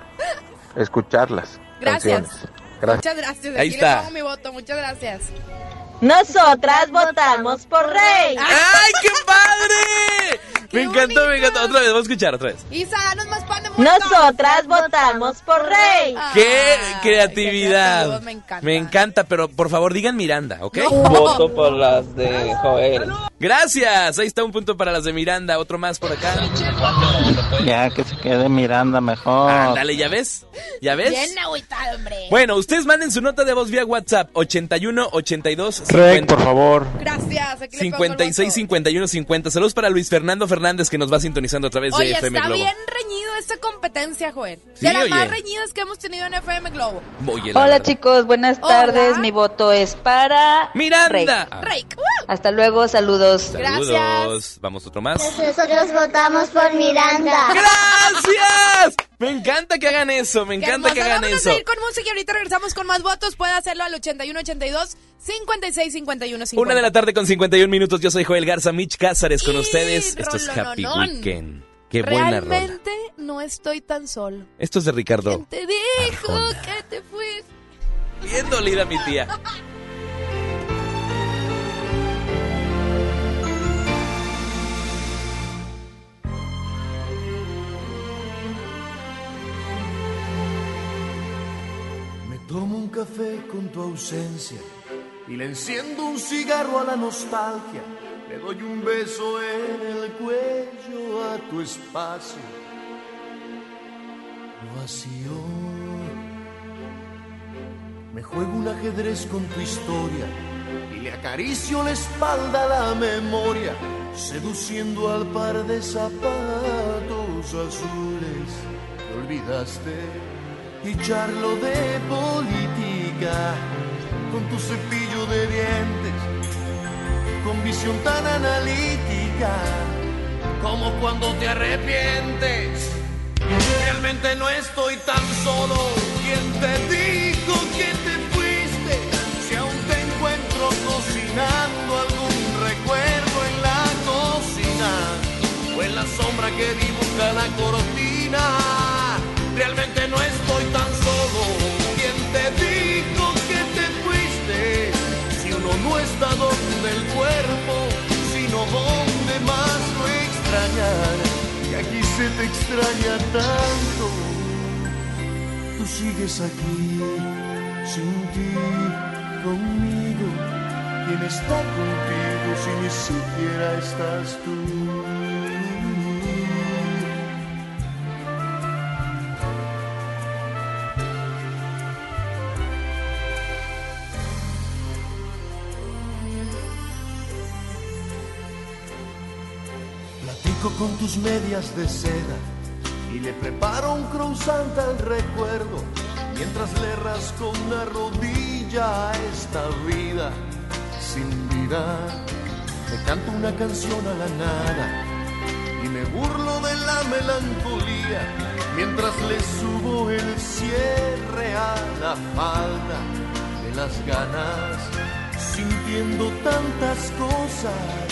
escucharlas. Gracias. Canciones. Gracias. Muchas gracias. Ahí Aquí está. le pongo mi voto. Muchas gracias. Nosotras votamos por Rey. ¡Ay, qué padre! *laughs* Me encantó, me encantó. Otra vez, vamos a escuchar otra vez. Isa, danos más pan. Nosotras votamos por Rey. ¡Qué creatividad! me encanta. Me encanta, pero por favor digan Miranda, ¿ok? Voto por las de Joel. Gracias. Ahí está un punto para las de Miranda. Otro más por acá. Ya que se quede Miranda mejor. Ándale, ¿ya ves? ¿Ya ves? Bien agüitado, hombre. Bueno, ustedes manden su nota de voz vía WhatsApp 81 82 Rey, 50, por favor. Gracias. Aquí le pongo el 56 voto. 51 50. Saludos para Luis Fernando Fernández que nos va sintonizando a través Oye, de FM está Globo. bien reñido esta competencia, Joel. Sí, de las oye. más reñidas que hemos tenido en FM Globo. Hola verdad. chicos, buenas Hola. tardes. Mi voto es para Miranda. Rake. Hasta luego, saludos. Saludos. Vamos otro más. Nosotros votamos por Miranda. ¡Gracias! Me encanta que hagan eso, me encanta que hagan Vamos eso. a seguir con música y ahorita regresamos con más votos. Puede hacerlo al 8182 56 51 50. Una de la tarde con 51 minutos. Yo soy Joel Garza, Mitch Cázares con ustedes. Esto es Happy. Weekend. Qué buena rola. Realmente no estoy tan solo. Esto es de Ricardo. Te dijo que te fuiste. Bien dolida mi tía. Me tomo un café con tu ausencia y le enciendo un cigarro a la nostalgia. Le doy un beso en el cuello a tu espacio. Vacío. Me juego un ajedrez con tu historia y le acaricio la espalda a la memoria, seduciendo al par de zapatos azules. Olvidaste y charlo de política con tu cepillo de dientes, con visión tan analítica como cuando te arrepientes. Realmente no estoy tan solo. ¿Quién te dijo que te fuiste? Si aún te encuentro cocinando algún recuerdo en la cocina o en la sombra que dibuja la cortina. Realmente no estoy tan solo. ¿Quién te dijo que te fuiste? Si uno no está donde se te extraña tanto. Tú sigues aquí, sin ti, conmigo. ¿Quién está contigo si ni siquiera estás tú? Con tus medias de seda y le preparo un croissant al recuerdo mientras le rasco una rodilla a esta vida sin vida. Le canto una canción a la nada y me burlo de la melancolía mientras le subo el cierre a la falda de las ganas, sintiendo tantas cosas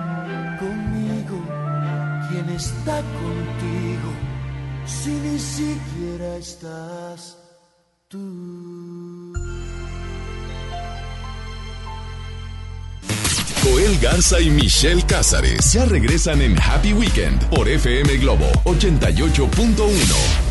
¿Quién está contigo? Si ni siquiera estás tú. Joel Garza y Michelle Cázares ya regresan en Happy Weekend por FM Globo 88.1.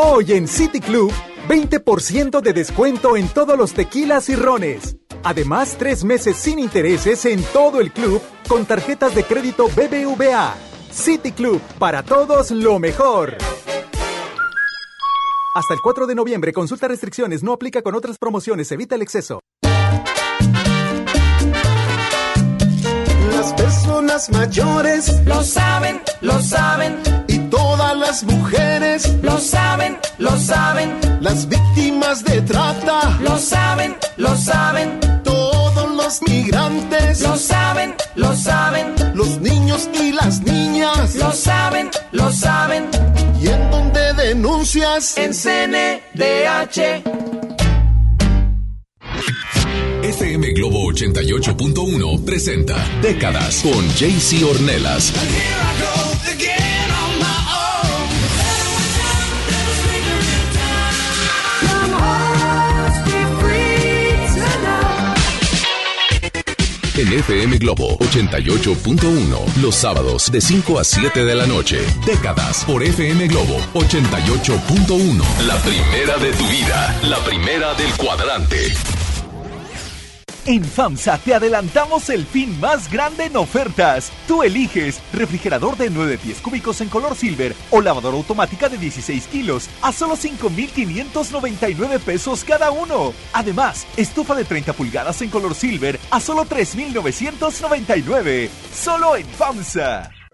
Hoy en City Club, 20% de descuento en todos los tequilas y rones. Además, tres meses sin intereses en todo el club con tarjetas de crédito BBVA. City Club, para todos lo mejor. Hasta el 4 de noviembre, consulta restricciones, no aplica con otras promociones, evita el exceso. Las personas mayores Lo saben, lo saben, las mujeres, lo saben, lo saben, las víctimas de trata, lo saben, lo saben, todos los migrantes, lo saben, lo saben, los niños y las niñas, lo saben, lo saben. y en donde denuncias En CNDH. FM Globo 88.1 presenta Décadas con JC Ornelas. En FM Globo 88.1. Los sábados de 5 a 7 de la noche. Décadas por FM Globo 88.1. La primera de tu vida. La primera del cuadrante. En FAMSA te adelantamos el fin más grande en ofertas. Tú eliges refrigerador de 9 pies cúbicos en color silver o lavadora automática de 16 kilos a solo 5,599 pesos cada uno. Además, estufa de 30 pulgadas en color silver a solo 3,999. Solo en FAMSA.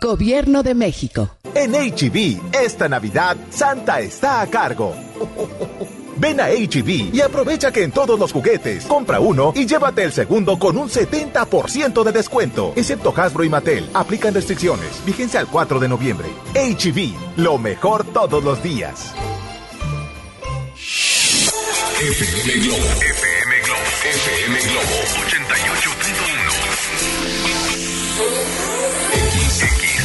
Gobierno de México. En HB, esta Navidad, Santa está a cargo. Ven a HB y aprovecha que en todos los juguetes compra uno y llévate el segundo con un 70% de descuento, excepto Hasbro y Mattel. Aplican restricciones. Vigencia al 4 de noviembre. HB, lo mejor todos los días. FM Globo. FM Globo. FM Globo 88.1.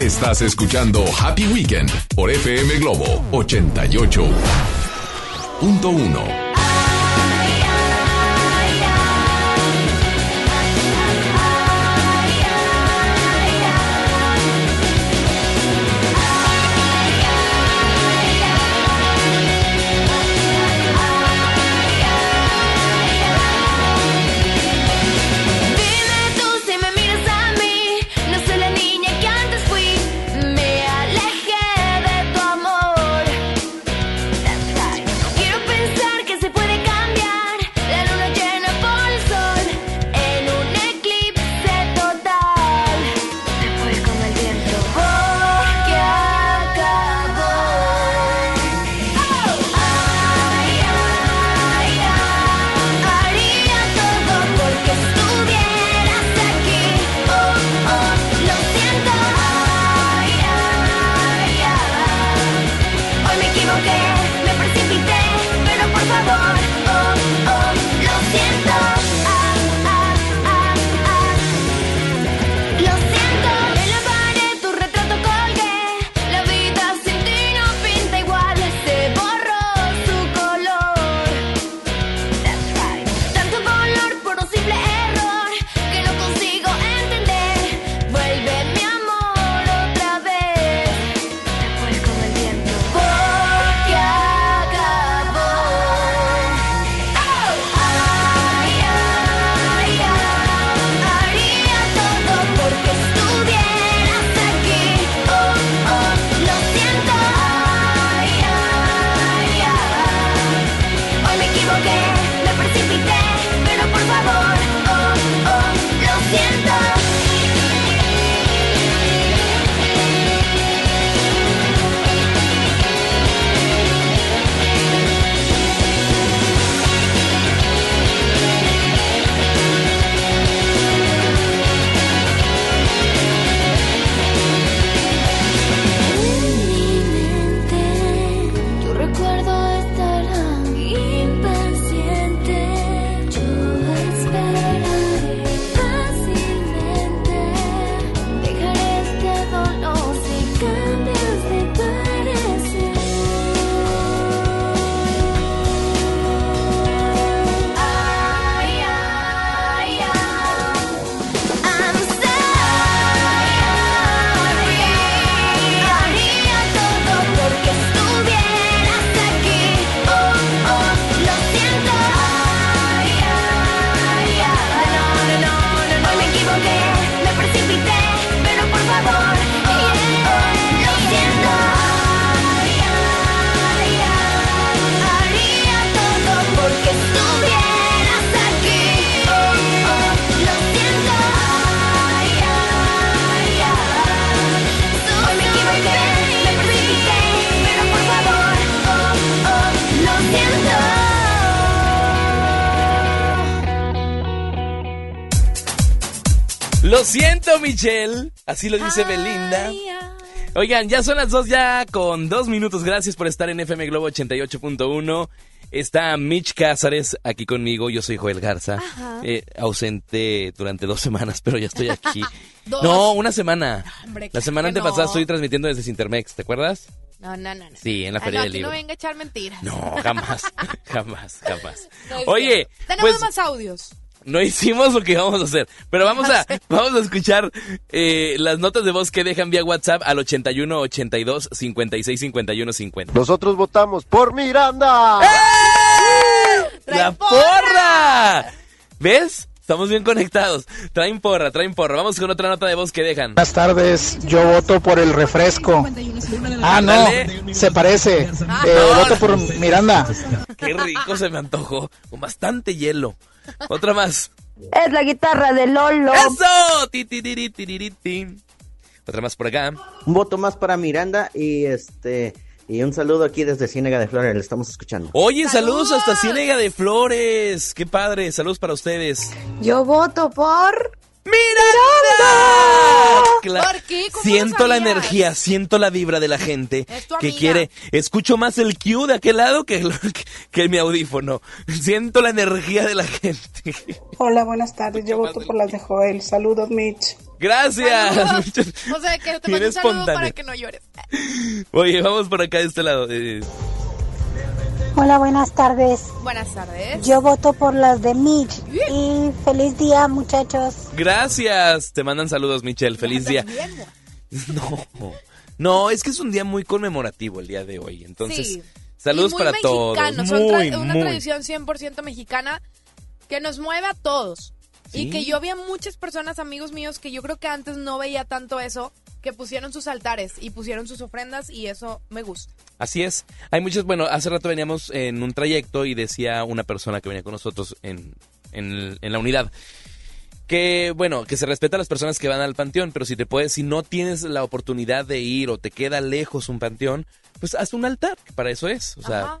Estás escuchando Happy Weekend por FM Globo 88.1. Michelle. Así lo dice Belinda. Oigan, ya son las dos ya con dos minutos. Gracias por estar en FM Globo 88.1. Está Mitch Cázares aquí conmigo. Yo soy Joel Garza. Eh, ausente durante dos semanas, pero ya estoy aquí. *laughs* No, una semana. Hombre, La semana antepasada no. estoy transmitiendo desde Sintermex, ¿te acuerdas? No, no, no. no. Sí, en la Ah, Feria no, del Libro. no venga a echar mentiras. No, jamás, *laughs* jamás, jamás. *laughs* Oye. Tenemos pues más audios. No hicimos lo que íbamos a hacer, pero vamos a *laughs* vamos a escuchar eh, las notas de voz que dejan vía WhatsApp al 81 82 56 51 50. Nosotros votamos por Miranda. ¡La porra! ¿Ves? Estamos bien conectados. Traen porra, traen porra. Vamos con otra nota de voz que dejan. Buenas tardes, yo voto por el refresco. Ah, no, se parece. Eh, no. voto por Miranda. Qué rico se me antojó. Con bastante hielo. Otra más. Es la guitarra de Lolo. ¡Eso! Ti, ti, ti, ti, ti, ti, ti. Otra más por acá. Un voto más para Miranda y este y un saludo aquí desde Ciénega de Flores, le estamos escuchando. Oye, saludos, hasta Ciénega de Flores. Qué padre. Saludos para ustedes. Yo voto por. Cla- ¿Por qué? ¿Cómo Siento la energía, siento la vibra de la gente que amiga. quiere. Escucho más el cue de aquel lado que, lo- que, que mi audífono. Siento la energía de la gente. Hola, buenas tardes. Yo voto por las de Joel. Saludos, Mitch. Gracias. *laughs* O sea, que te mando un saludo para que no llores. Oye, vamos por acá de este lado. Eh, Hola, buenas tardes. Buenas tardes. Yo voto por las de Mitch. Y feliz día, muchachos. gracias. Te mandan saludos, Michelle. Feliz día. *laughs* No, no, es que es un día muy conmemorativo el día de hoy. Entonces, Sí. saludos Y muy para mexicano, todos. Muy, una muy. tradición 100% mexicana que nos mueve a todos. Sí. Y que yo vi a muchas personas, amigos míos, que yo creo que antes no veía tanto eso, que pusieron sus altares y pusieron sus ofrendas y eso me gusta. Así es. Hay muchos, bueno, hace rato veníamos en un trayecto y decía una persona que venía con nosotros en, en, la unidad que, bueno, que se respeta a las personas que van al panteón, pero si te puedes, si no tienes la oportunidad de ir o te queda lejos un panteón, pues haz un altar, que para eso es. O sea,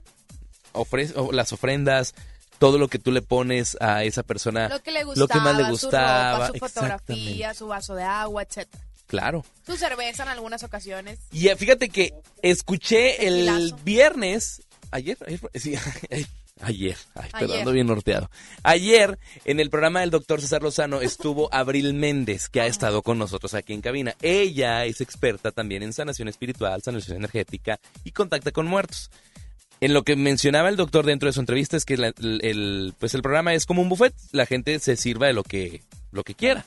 ofre- o las ofrendas, todo lo que tú le pones a esa persona, Lo que le gustaba, lo que más le su gustaba. ropa, su fotografía, su vaso de agua, etcétera. Claro. Su cerveza en algunas ocasiones. Y eh, fíjate que escuché el Tequilazo. viernes, ayer, ayer, sí, *laughs* ayer, ay, Ayer. ando bien norteado. Ayer, en el programa del doctor César Lozano, estuvo *laughs* Abril Méndez, que ha estado con nosotros aquí en cabina. Ella es experta también en sanación espiritual, sanación energética y contacta con muertos. En lo que mencionaba el doctor dentro de su entrevista es que la- el, pues el programa es como un buffet, la gente se sirva de lo que, lo que quiera.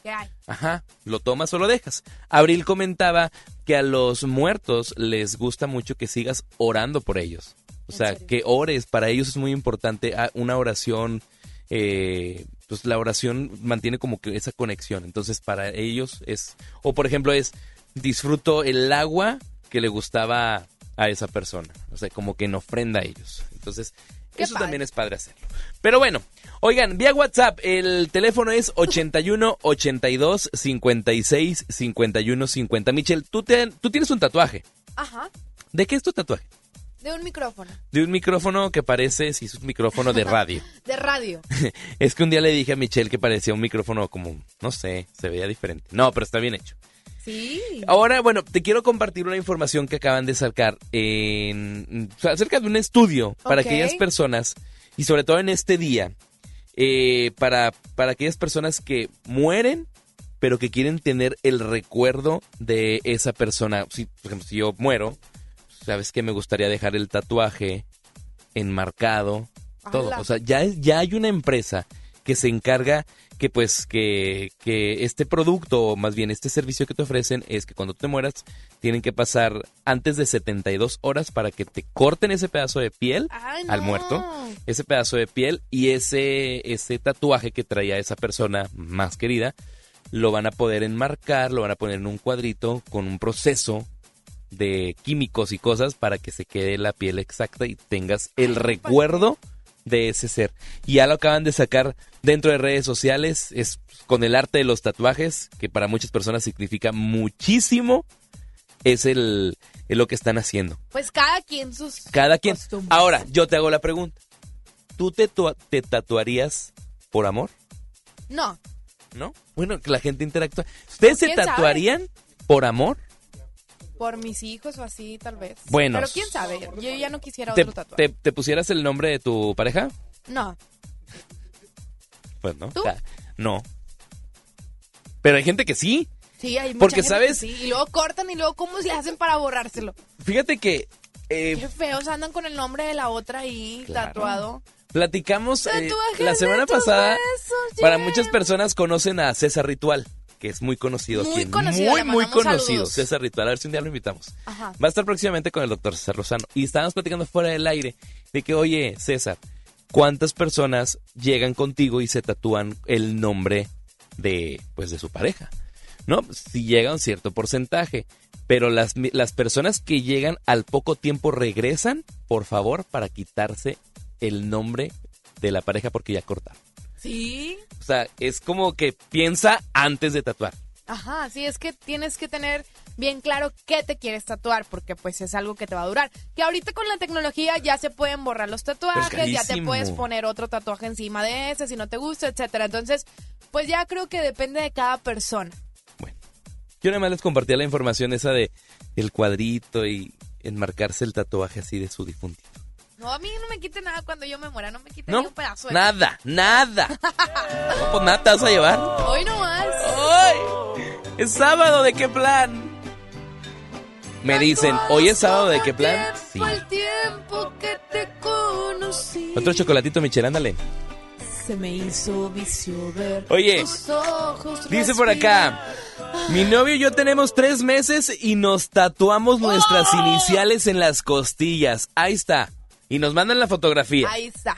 Ajá, lo tomas o lo dejas. Abril comentaba que a los muertos les gusta mucho que sigas orando por ellos. O sea, que ores, para ellos es muy importante ah, una oración, eh, pues la oración mantiene como que esa conexión. Entonces para ellos es, o por ejemplo es, disfruto el agua que le gustaba a esa persona. O sea, como que en ofrenda a ellos. Entonces, Qué eso padre. también es padre hacerlo. Pero bueno, oigan, vía WhatsApp, el teléfono es 81 82 56 51 50. Michelle, tú, te- tú tienes un tatuaje. Ajá. ¿De qué es tu tatuaje? De un micrófono. De un micrófono que parece, si es un micrófono de radio. *laughs* De radio. *laughs* es que un día le dije a Michelle que parecía un micrófono como, no sé, se veía diferente. No, pero está bien hecho. Sí. Ahora, bueno, te quiero compartir una información que acaban de sacar en, acerca de un estudio para aquellas personas, y sobre todo en este día, eh, para, para aquellas personas que mueren, pero que quieren tener el recuerdo de esa persona. Si, por ejemplo, si yo muero, sabes que me gustaría dejar el tatuaje enmarcado, todo. O sea, ya, ya hay una empresa que se encarga que pues que, que este producto, o más bien este servicio que te ofrecen es que cuando te mueras tienen que pasar antes de 72 horas para que te corten ese pedazo de piel Ay, al no. muerto, ese pedazo de piel y ese, ese tatuaje que traía esa persona más querida, lo van a poder enmarcar, lo van a poner en un cuadrito con un proceso de químicos y cosas para que se quede la piel exacta y tengas el recuerdo de ese ser. Y ya lo acaban de sacar dentro de redes sociales, es con el arte de los tatuajes, que para muchas personas significa muchísimo, es el, es lo que están haciendo. Pues cada quien sus... Cada quien. Ahora, yo te hago la pregunta. ¿Tú te, te tatuarías por amor? No. ¿no? Bueno, que la gente interactúa. ¿Ustedes se tatuarían por amor? Por mis hijos o así, tal vez. Bueno. Pero quién sabe, yo ya no quisiera ¿Te, otro tatuaje. te- te pusieras el nombre de tu pareja? No. Pues no. ¿Tú? O sea, no. Pero hay gente que sí. Sí, hay mucha Porque, gente ¿sabes? que sí, y luego cortan y luego cómo le hacen para borrárselo. Fíjate que eh, Qué feos andan con el nombre de la otra ahí Claro. tatuado. platicamos eh, la semana pasada. besos, Para muchas personas conocen a César Ritual, que es muy conocido Muy aquí. conocido, muy, conocido. saludos. César Ritual. A ver si un día lo invitamos. Ajá. Va a estar próximamente con el doctor César Lozano. Y estábamos platicando fuera del aire de que, oye, César, ¿cuántas personas llegan contigo y se tatúan el nombre de, pues, de su pareja? ¿No? Si llega un cierto porcentaje. Pero las, las personas que llegan al poco tiempo regresan, por favor, para quitarse el nombre de la pareja porque ya cortaron. Sí. O sea, es como que piensa antes de tatuar. Ajá, sí, es que tienes que tener bien claro qué te quieres tatuar, porque pues es algo que te va a durar. Que ahorita con la tecnología ya se pueden borrar los tatuajes, ya te puedes poner otro tatuaje encima de ese si no te gusta, etcétera. Entonces, pues ya creo que depende de cada persona. Yo nada más les compartía la información esa de el cuadrito y enmarcarse el tatuaje así de su difunto. No, a mí no me quite nada cuando yo me muera, no me quite No, ni un pedazo. de- Nada, nada. *laughs* No, pues nada te vas a llevar. Hoy no más. ¡Ay! Es sábado, ¿de qué plan? Me dicen, ¿hoy es sábado de qué plan? Sí. El tiempo que te conocí. Otro chocolatito, Michelle, ándale. Se me hizo vicio ver Oye, ojos Dice por acá, mi novio y yo tenemos tres meses y nos tatuamos nuestras iniciales en las costillas. Ahí está. Y nos mandan la fotografía. Ahí está.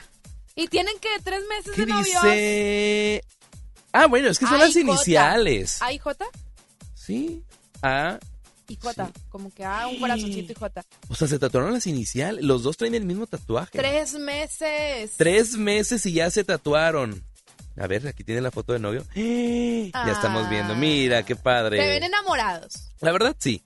Y tienen que tres meses ¿Qué de novios. dice? Ah, bueno, es que son las iniciales. ¿AIJ? Sí. Ah, Y J. Como que A, un corazoncito y J. o sea, se tatuaron las iniciales. Los dos traen el mismo tatuaje. Tres meses. Tres meses y ya se tatuaron. A ver, aquí tiene la foto de novio. *gasps* Ya estamos viendo. Mira, qué Se ven padre. enamorados. La verdad, sí.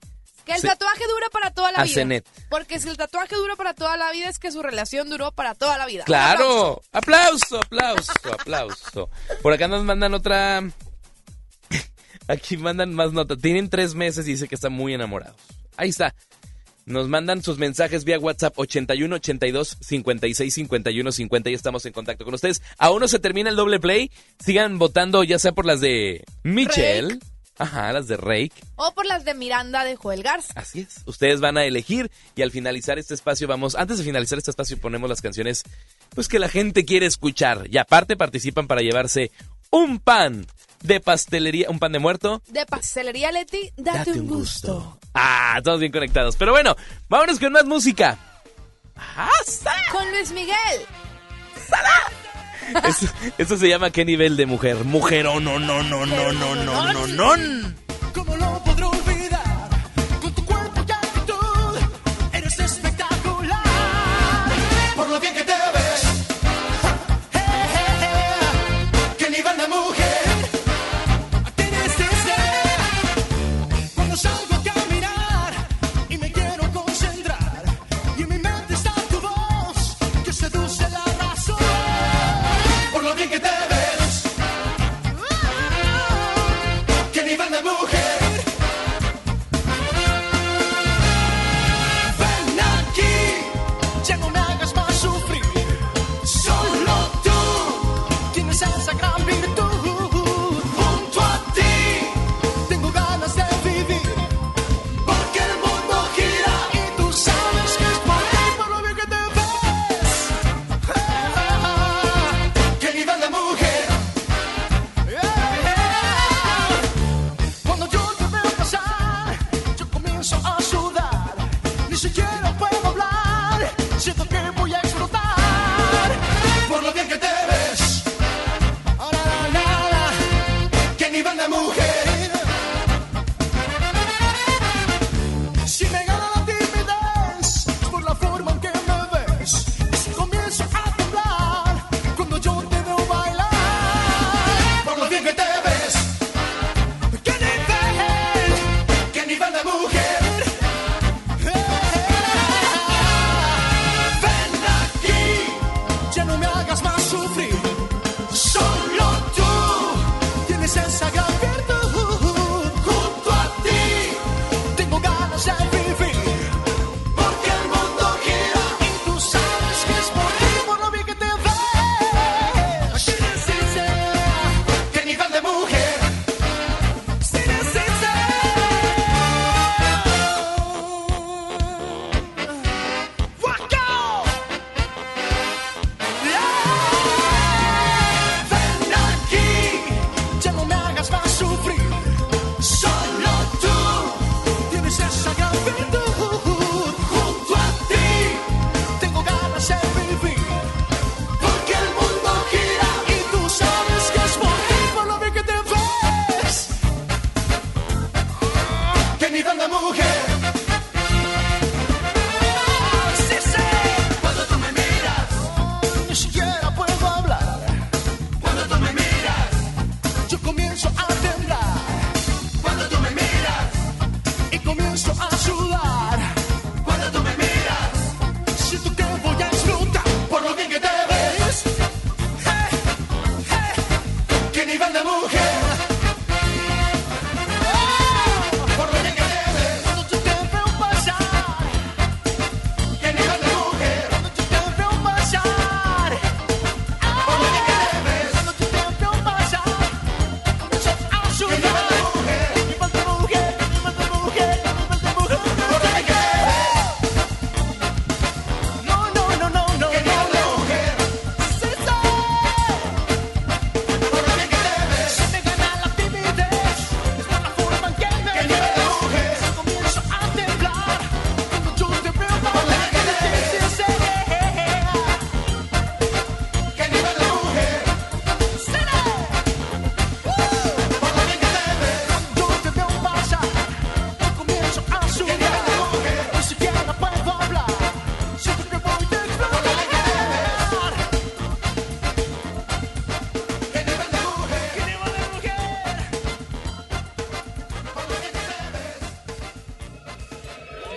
Que el Sí. tatuaje dura para toda la A vida. Porque si el tatuaje dura para toda la vida es que su relación duró para toda la vida. Claro. Aplauso, aplauso, aplauso. Por acá nos mandan otra. *coughs* Aquí mandan más notas. Tienen tres meses y dice que están muy enamorados. Ahí está. Nos mandan sus mensajes vía WhatsApp 81 82 56 51 50 y estamos en contacto con ustedes. Aún no se termina el doble play. Sigan votando ya sea por las de Michelle. Ajá, las de Rake. O por las de Miranda de Joel Garza. Así es. Ustedes van a elegir y al finalizar este espacio vamos, antes de finalizar este espacio ponemos las canciones pues que la gente quiere escuchar y aparte participan para llevarse un pan de pastelería, un pan de muerto. De Pastelería Leti, date, un gusto. Ah, estamos bien conectados. Pero bueno, vámonos con más música. Con Luis Miguel. Eso, se llama qué nivel de mujer. Mujerón, no, no, no, no, no, no, no, no. ¿Cómo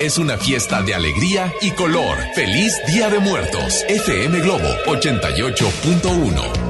es una fiesta de alegría y color. Feliz Día de Muertos. FM Globo 88.1.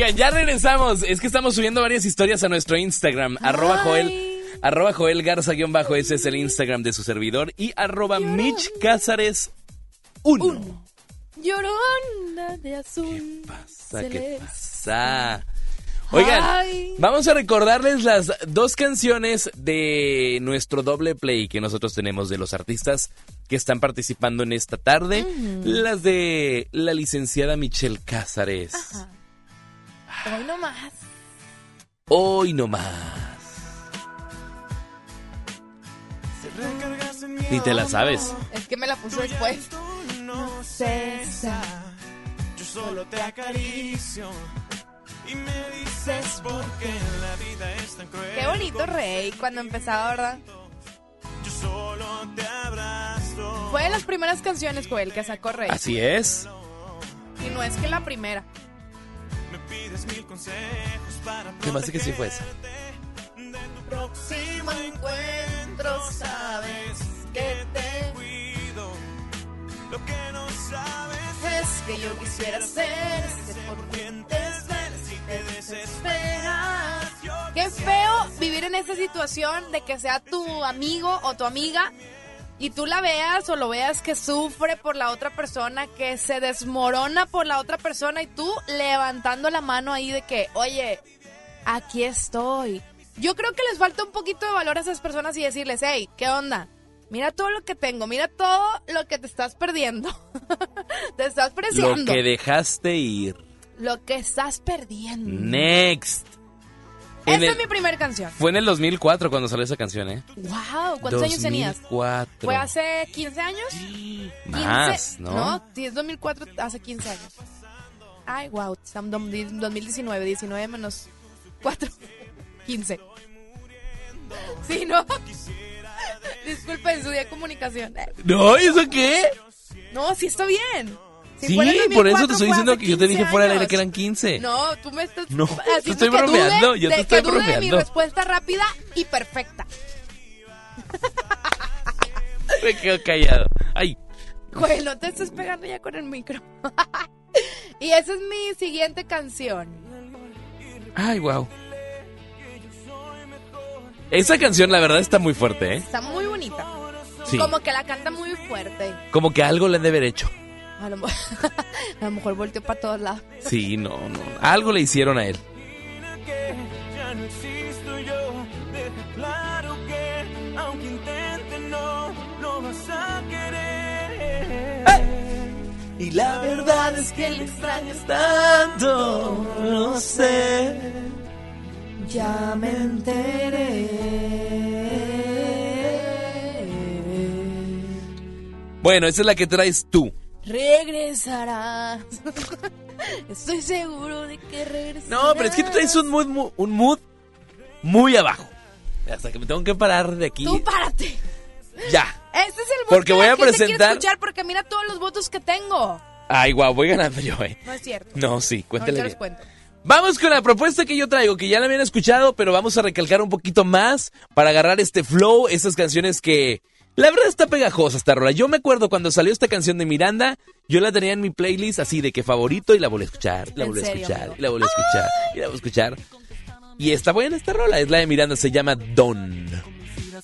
Oigan, ya regresamos. Es que estamos subiendo varias historias a nuestro Instagram, arroba Joel. Arroba Joel Garza guion bajo, ese es el Instagram de su servidor. Y arroba Mitch Cázares 1. Llorona de azul. ¿Qué pasa? ¿Qué pasa? Oigan, vamos a recordarles las dos canciones de nuestro doble play que nosotros tenemos de los artistas que están participando en esta tarde. Las de la licenciada Michelle Cázares. Hoy nomás. Hoy no más. Ni te la sabes. Es que me la puso después. No cesa, yo solo te acaricio y me dices por qué la vida es tan cruel. Qué bonito rey cuando empezaba, ¿verdad? Yo solo te abrazo. Fue de las primeras canciones, Joel, que sacó Rey. Así es. Y no es que la primera. Me pides mil consejos para Se me hace que sí fue esa. Próximo encuentro, sabes que te cuido. Lo que no sabes es que yo quisiera ser ese por quien te y te desesperas. Qué feo vivir en esa situación de que sea tu amigo o tu amiga y tú la veas o lo veas que sufre por la otra persona, que se desmorona por la otra persona y tú levantando la mano ahí de que, oye, aquí estoy. Yo creo que les falta un poquito de valor a esas personas y decirles, hey, ¿qué onda? Mira todo lo que tengo, mira todo lo que te estás perdiendo. *laughs* te estás Lo preciando. que dejaste ir. Lo que estás perdiendo. Next. Esa el- es mi primera canción. Fue en el 2004 cuando salió esa canción, ¿eh? Wow, ¿cuántos años tenías? 2004. ¿Fue hace 15 años? Más, 15, ¿no? No, si es 2004, hace 15 años. Ay, wow, estamos en 2019, 19 menos 4, 15. *laughs* Sí, ¿no? *laughs* Disculpen, estudié comunicación. No, ¿y eso qué? No, sí está bien. Sí, por eso 2004 te estoy diciendo que yo te dije 15 fuera del aire que eran 15. No, tú me estás No, te estoy que dude bromeando, yo te de- estoy que dude de mi bromeando. respuesta rápida y perfecta. *laughs* Me quedo callado. Ay, Güey, no te estés pegando ya con el micro. *laughs* y esa es mi siguiente canción. ay, wow. Esa canción, la verdad, está muy fuerte, ¿eh? Está muy bonita. Sí. Como que la canta muy fuerte. Como que algo le han de haber hecho. A lo, *laughs* a lo mejor volteó para todos lados. Sí, no, no. Algo le hicieron a él. Y la verdad es que le extrañas tanto, no sé. Ya me enteré. Bueno, esa es la que traes tú. Regresarás. *laughs* Estoy seguro de que regresarás. No, pero es que tú traes un mood, mu- un mood muy abajo. Hasta que me tengo que parar de aquí. Tú párate. Ya. Este es el voto Porque que voy a presentar- escuchar porque mira todos los votos que tengo. Ay, guau, voy ganando yo, eh. No es cierto. No, sí, cuéntale cuento. Vamos con la propuesta que yo traigo, que ya la habían escuchado, pero vamos a recalcar un poquito más para agarrar este flow, estas canciones que... La verdad está pegajosa esta rola. Yo me acuerdo cuando salió esta canción de Miranda, yo la tenía en mi playlist así de que favorito y la volví a escuchar, la ¿En volví a escuchar, y la volví a escuchar, y la volví a escuchar. Y está buena esta rola, es la de Miranda, se llama Don.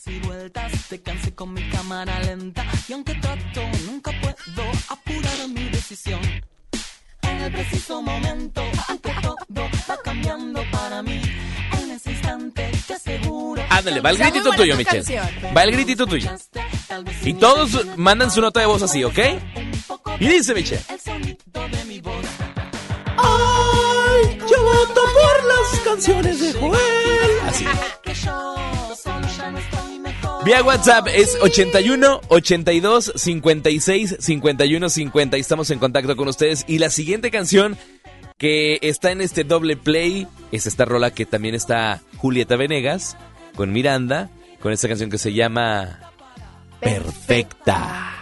Y vueltas, te cansé con mi cámara lenta. Y aunque trato, nunca puedo apurar mi decisión. En el preciso momento, aunque todo va cambiando para mí. Ándale, va el gritito tuyo, tu Michelle. Va el gritito tuyo. Y todos mandan su nota de voz así, ¿ok? Y dice Michelle. El sonido de mi voz. Ay, yo voto por las canciones de Joel. Así. Vía WhatsApp es 81 82 56 51 50. Y estamos en contacto con ustedes. Y la siguiente canción que está en este doble play es esta rola que también está Julieta Venegas con Miranda, con esta canción que se llama Perfecta.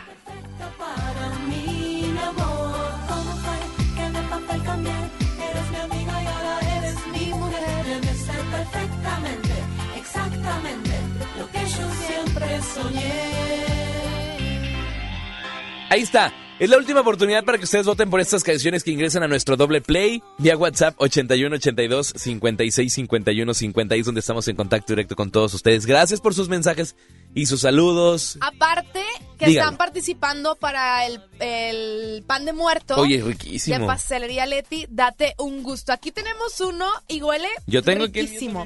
Ahí está. Es la última oportunidad para que ustedes voten por estas canciones que ingresan a nuestro doble play vía WhatsApp 8182 56 51 50. Ahí es donde estamos en contacto directo con todos ustedes. Gracias por sus mensajes y sus saludos. Aparte, que están participando para el, el pan de muerto. Oye, De riquísimo. pastelería Leti, date un gusto. Aquí tenemos uno y huele Yo tengo riquísimo.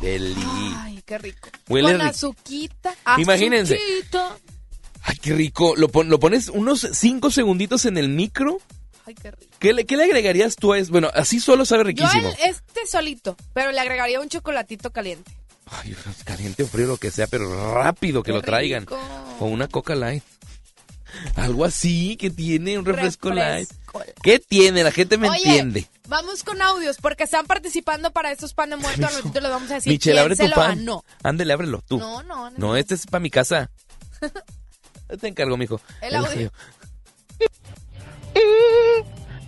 Deli. Ay, qué rico. Huele Con rico. azuquita. Imagínense. azuquita. Ay, qué rico. Lo, pon- lo pones unos cinco segunditos en el micro. Ay, qué rico. ¿Qué le, qué le agregarías tú a eso? Bueno, así solo sabe Yo riquísimo. el- este solito, pero le agregaría un chocolatito caliente. Ay, caliente o frío, lo que sea, pero rápido que Qué lo traigan. rico. O una Coca Light. Algo así que tiene un refresco, light. ¿Qué tiene? La gente me Oye, entiende. Vamos con audios porque están participando para estos pan de muerto. A nosotros les vamos a decir Michelle, abre tu pan. ganó. Ándele, ábrelo tú. No, no, no. No, este es para mi casa. *laughs* Te encargo, mijo. El El audio. audio.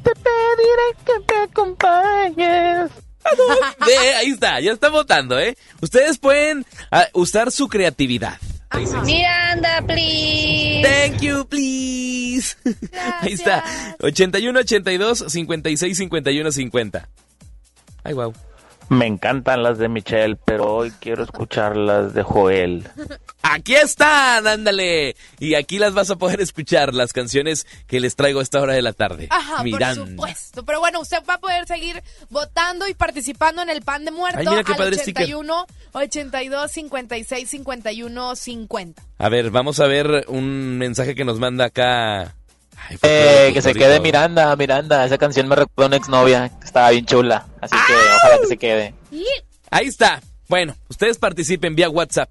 Te pediré que me acompañes. *laughs* Ve, ahí está, ya está votando, ¿eh? Ustedes pueden ah, usar su creatividad. Está. Miranda, please. Thank you, please. *laughs* Ahí está. 81 82 56 51 50. Ay, wow. Me encantan las de Michelle, pero hoy quiero escuchar las de Joel. Aquí están, ándale. Y aquí las vas a poder escuchar, las canciones que les traigo a esta hora de la tarde. Ajá, Miranda. por supuesto. Pero bueno, usted va a poder seguir votando y participando en el pan de muerto Ay, mira qué al padre sticker. 81 82 56 51 50. A ver, vamos a ver un mensaje que nos manda acá. Ay, Eh, que se quede Miranda, Miranda. Esa canción me recuerda a una exnovia que estaba bien chula. Así que ojalá que se quede. Ahí está. Bueno, ustedes participen vía WhatsApp.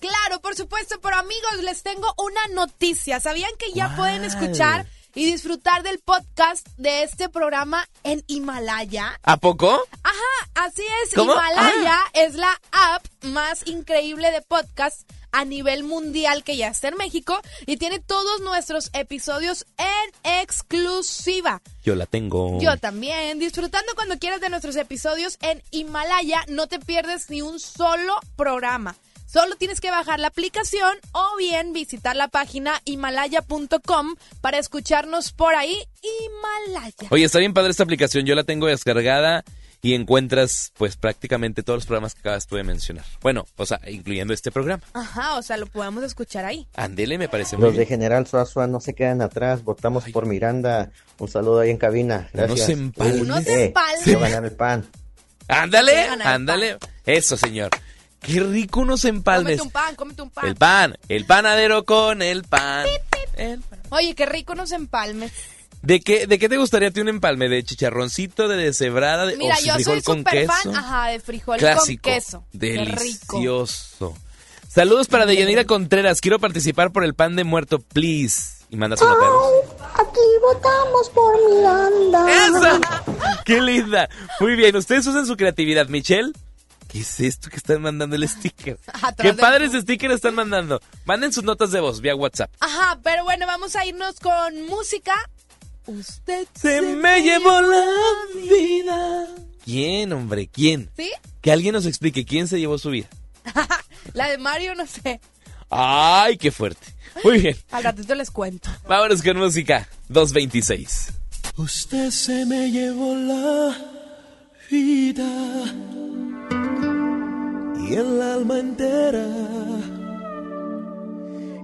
Claro, por supuesto, pero amigos, les tengo una noticia. ¿Sabían que ya pueden escuchar y disfrutar del podcast de este programa en Himalaya? ¿A poco? Ajá, así es. ¿Cómo? Himalaya es la app más increíble de podcast a nivel mundial que ya está en México y tiene todos nuestros episodios en exclusiva. Yo la tengo. Yo también, disfrutando cuando quieras de nuestros episodios en Himalaya, no te pierdes ni un solo programa. Solo tienes que bajar la aplicación o bien visitar la página himalaya.com para escucharnos por ahí. Himalaya. Oye, está bien padre esta aplicación. Yo la tengo descargada y encuentras, pues, prácticamente todos los programas que acabas tú de mencionar. Bueno, o sea, incluyendo este programa. Ajá, o sea, lo podemos escuchar ahí. Andele, me parece muy Los de bien. General Suazua no se quedan atrás. Votamos por Miranda. Un saludo ahí en cabina. Gracias. Unos empalmes. Unos Eh, empalmes. quiero ganar el pan. Ándale, ándale. Eso, señor. Qué rico unos empalmes. Cómete un pan, cómete un pan. El pan, el panadero con el pan. El pan. Oye, qué rico unos empalmes. ¿De qué, ¿De qué te gustaría a ti un empalme? ¿De chicharroncito, de deshebrada, de Mira, o yo frijol soy con súper queso? fan, ajá, de frijol Clásico. con queso. Delicioso. Saludos para Deyanira Contreras. Quiero participar por el pan de muerto, please. Y manda su notero. Aquí votamos por Miranda. ¡Esa! ¡Qué linda! Muy bien, ustedes usan su creatividad. Michelle, ¿qué es esto que están mandando el sticker? *laughs* ¿Qué de- padres sticker están mandando? Manden sus notas de voz vía WhatsApp. Ajá, pero bueno, vamos a irnos con música. Usted Se me llevó la vida. ¿Quién, hombre? ¿Quién? ¿Sí? Que alguien nos explique quién se llevó su vida. *laughs* La de Mario, no sé. ¡Ay, qué fuerte! Muy bien, Al ratito les cuento. vámonos con música. 226. Usted se me llevó la vida y el alma entera.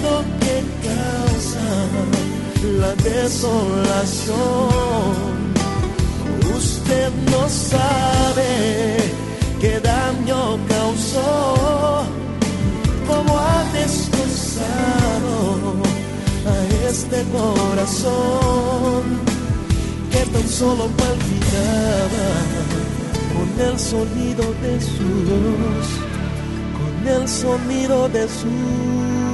miedo que causa la desolación. Usted no sabe qué daño causó, cómo ha destrozado a este corazón que tan solo palpitaba con el sonido de su voz, con el sonido de su.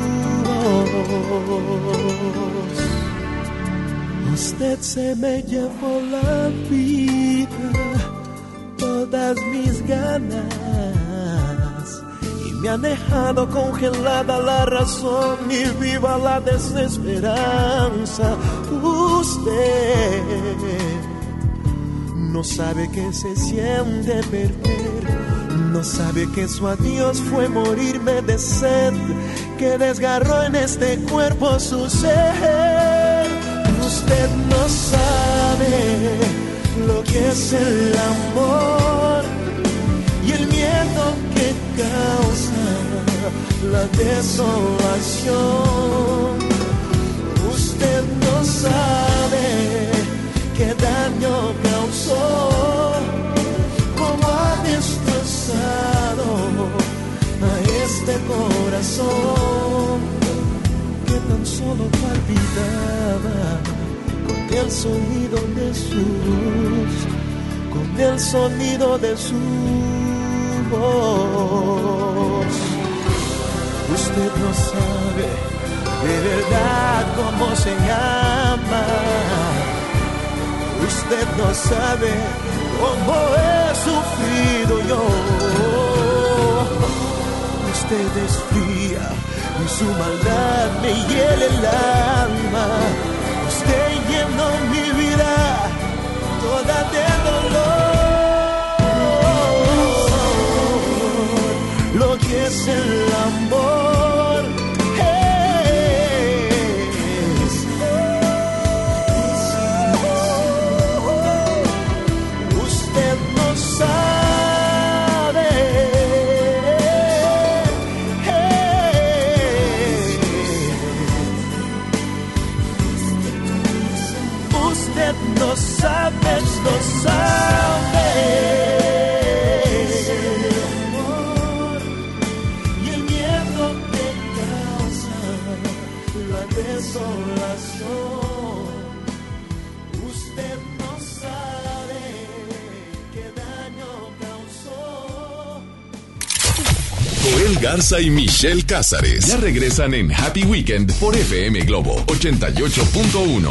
Usted se me llevó la vida, todas mis ganas, y me ha dejado congelada la razón y viva la desesperanza. Usted no sabe que se siente perder, no sabe que su adiós fue morirme de sed, que desgarró en este cuerpo su ser. Usted no sabe lo que es el amor y el miedo que causa la desolación. Usted no sabe qué daño causó, cómo ha a este corazón que tan solo palpitaba con el sonido de su con el sonido de su voz. Usted no sabe de verdad cómo se llama. Usted no sabe cómo he sufrido yo. Usted es fría y su maldad me hiela el alma. Usted llenó mi vida toda de dolor. Lo que es el amor Garza y Michelle Cázares ya regresan en Happy Weekend por FM Globo 88.1.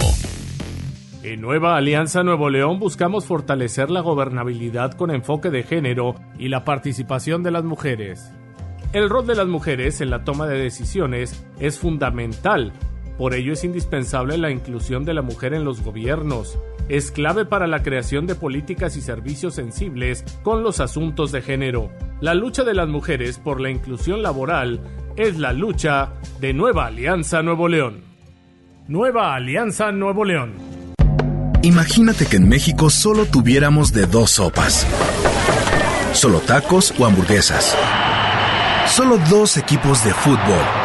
En Nueva Alianza Nuevo León buscamos fortalecer la gobernabilidad con enfoque de género y la participación de las mujeres. El rol de las mujeres en la toma de decisiones es fundamental, por ello es indispensable la inclusión de la mujer en los gobiernos. Es clave para la creación de políticas y servicios sensibles con los asuntos de género. La lucha de las mujeres por la inclusión laboral es la lucha de Nueva Alianza Nuevo León. Nueva Alianza Nuevo León. Imagínate que en México solo tuviéramos de dos sopas. Solo tacos o hamburguesas. Solo dos equipos de fútbol.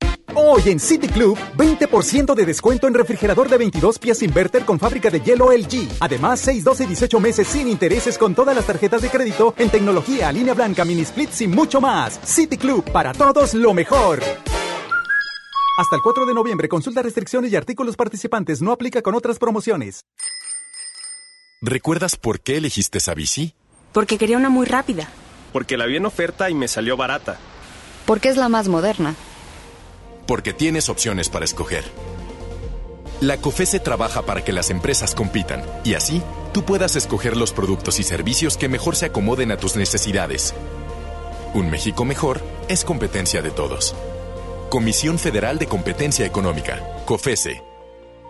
Hoy en City Club, 20% de descuento en refrigerador de 22 pies inverter con fábrica de hielo LG. Además, 6, 12 y 18 meses sin intereses con todas las tarjetas de crédito en tecnología, línea blanca, mini splits y mucho más. City Club, para todos lo mejor. Hasta el 4 de noviembre, consulta restricciones y artículos participantes. No aplica con otras promociones. ¿Recuerdas por qué elegiste esa bici? Porque quería una muy rápida. Porque la vi en oferta y me salió barata. Porque es la más moderna. Porque tienes opciones para escoger. La COFESE trabaja para que las empresas compitan y así tú puedas escoger los productos y servicios que mejor se acomoden a tus necesidades. Un México mejor es competencia de todos. Comisión Federal de Competencia Económica, COFESE.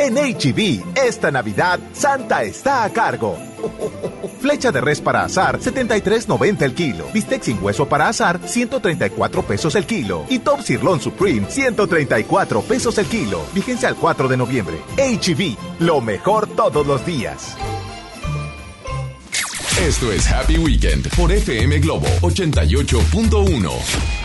En HB, esta Navidad, Santa está a cargo. Flecha de res para azar, 73.90 el kilo. Bistec sin hueso para azar, 134 pesos el kilo. Y Top Sirloin Supreme, 134 pesos el kilo. Vigencia al 4 de noviembre. HB, lo mejor todos los días. Esto es Happy Weekend por FM Globo 88.1.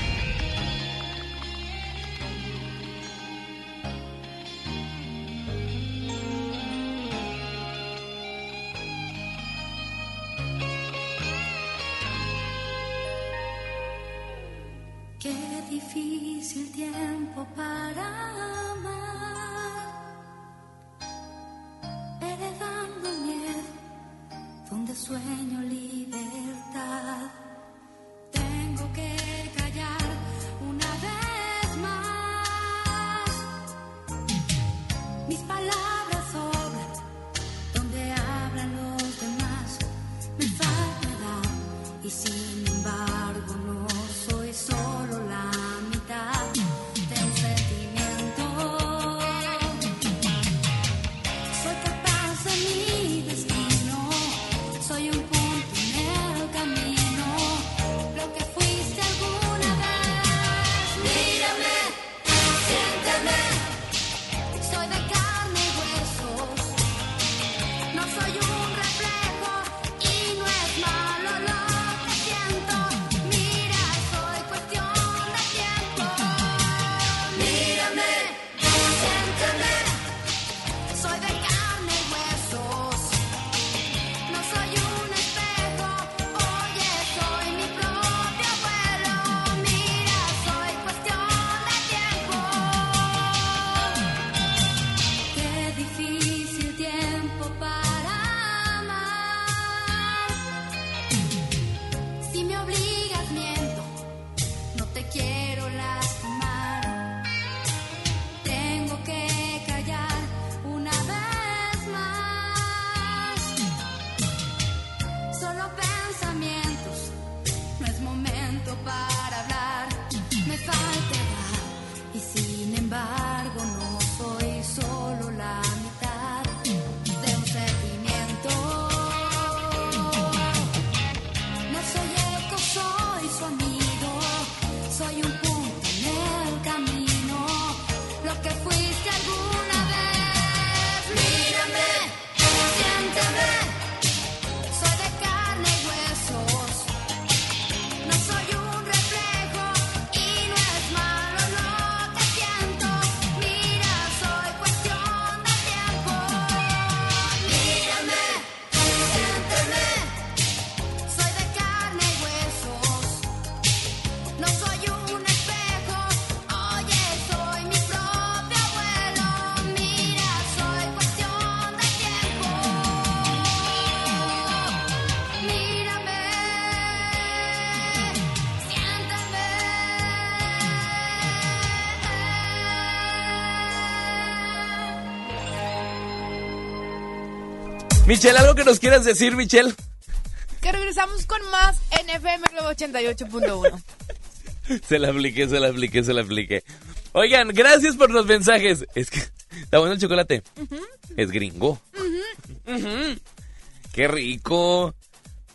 Michelle, ¿algo que nos quieras decir, Michelle? Que regresamos con más en FM Globo 88.1. *laughs* Se la apliqué, se la apliqué, se la apliqué. Oigan, gracias por los mensajes. Es que *laughs* está bueno el chocolate. Es gringo. Qué rico.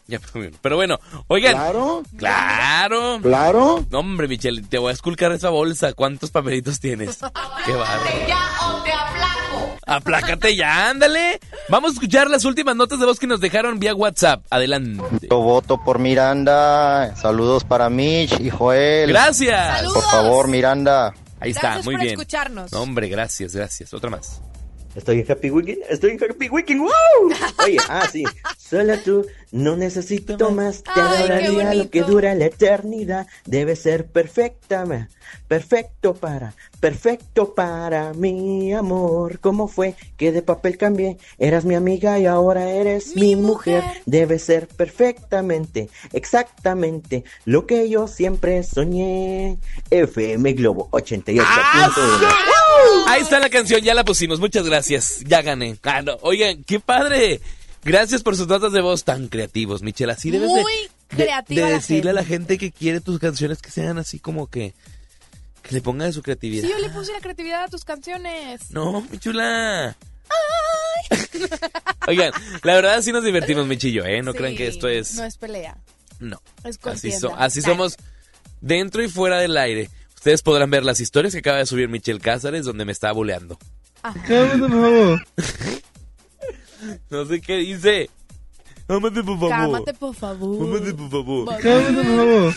Ya, *laughs* pero bueno, oigan. Claro. Claro. Claro. No, hombre, Michelle, te voy a esculcar esa bolsa. ¿Cuántos papelitos tienes? Qué bárbaro. ya o te. Aplácate ya, ándale. Vamos a escuchar las últimas notas de voz que nos dejaron vía WhatsApp. Adelante. Yo voto por Miranda. Saludos para Mitch y Joel. Gracias. Saludos. Por favor, Miranda. Ahí está, Gracias muy por bien. escucharnos. No, hombre, gracias, gracias. Otra más. Estoy en Happy Weekend, estoy en Happy Weekend, ¡wow! Oye, *laughs* ah, sí, solo tú, no necesito más, te adoraría lo que dura la eternidad, debe ser perfecta, perfecto para, perfecto para mi amor, ¿cómo fue que de papel cambié? Eras mi amiga y ahora eres mi, mujer. debe ser perfectamente, exactamente, lo que yo siempre soñé, FM Globo 88.1. Ahí está la canción, ya la pusimos. Muchas gracias. Ya gané. Ah, no. Oigan, qué padre. Gracias por sus notas de voz tan creativos, Michelle. Así debes de, Muy de- de la decirle a la gente que quiere tus canciones que sean así como que que le pongan de su creatividad. Sí, yo le puse la creatividad a tus canciones. No, mi chula. *laughs* Oigan, la verdad sí nos divertimos, Michillo, ¿eh? No Sí, crean que esto es... No es pelea. No. Es Así, so- así somos dentro y fuera del aire. Ustedes podrán ver las historias que acaba de subir Michelle Cázares donde me está buleando. Cálmate, por favor. No sé qué dice. Cámate, por favor. Cámate, por favor. Cámate, por favor. Cálmate, por favor.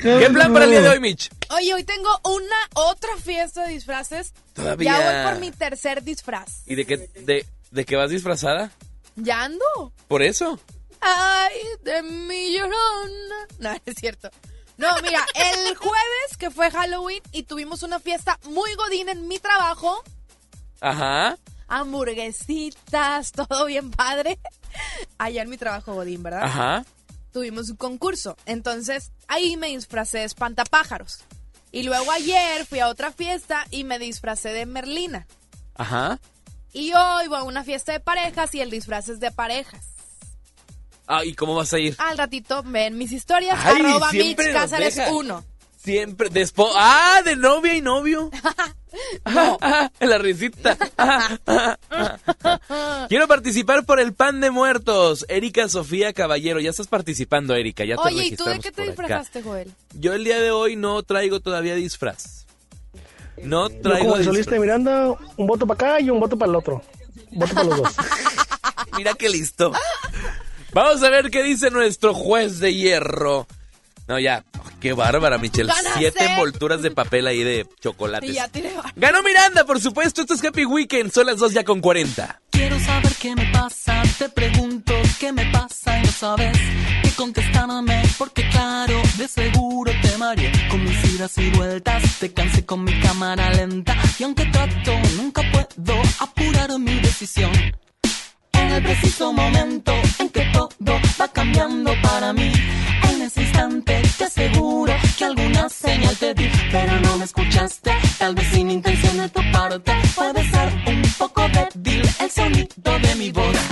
¿Qué plan para el día de hoy, Mitch? Oye, hoy tengo una otra fiesta de disfraces. Todavía. Ya voy por mi tercer disfraz. ¿Y de qué, de, de qué vas disfrazada? ¿Ya ando? ¿Por eso? Ay, de mi llorona. No, *laughs* es cierto. No, mira, el jueves que fue Halloween y tuvimos una fiesta muy godín en mi trabajo. Ajá. Hamburguesitas, todo bien padre. Allá en mi trabajo godín, ¿verdad? Ajá. Tuvimos un concurso. Entonces, ahí me disfracé de espantapájaros. Y luego ayer fui a otra fiesta y me disfracé de Merlina. Ajá. Y hoy voy a una fiesta de parejas y el disfraz es de parejas. Ah, ¿y cómo vas a ir? Al ratito ven mis historias, Ay, arroba siempre Mitch Cázares deja. 1. Siempre. Despo ah, de novia y novio. *laughs* Ah, ah, *laughs* la risita. Ah, ah, ah, ah. Quiero participar por el pan de muertos. Erika Sofía Caballero. Ya estás participando, Erika. Ya te Oye, ¿y tú de qué te acá. disfrazaste, Joel? Yo el día de hoy no traigo todavía disfraz. No Yo traigo como disfraz. solista Miranda, un voto para acá y un voto para el otro. Voto para los dos. *laughs* Mira qué listo. Vamos a ver qué dice nuestro juez de hierro. No, ya. Oh, qué bárbara, Michelle. Siete envolturas de papel ahí de chocolates. Y ya tiré varios. Ganó Miranda, por supuesto. Esto es Happy Weekend. Son las dos ya con 40. Quiero saber qué me pasa, te pregunto qué me pasa y no sabes qué contestarme, porque claro, de seguro te mareé con mis idas y vueltas, te cansé con mi cámara lenta y aunque trato, nunca puedo apurar mi decisión. En el preciso momento en que todo va cambiando para mí, en ese instante te aseguro que alguna señal te di, pero no me escuchaste, tal vez sin intención de tu parte, puede ser un poco débil el sonido de mi voz.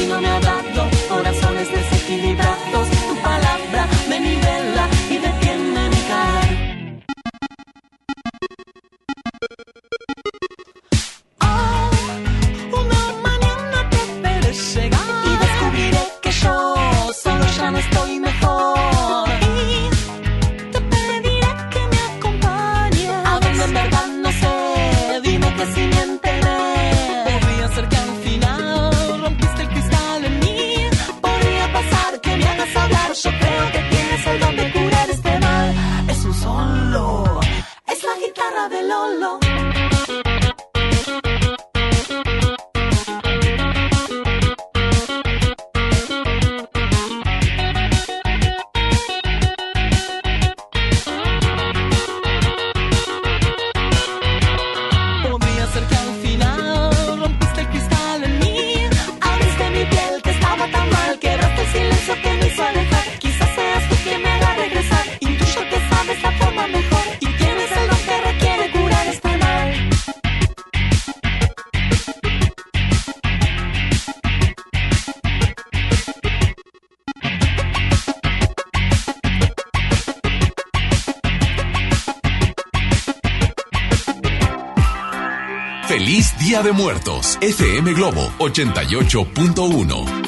FM Globo 88.1.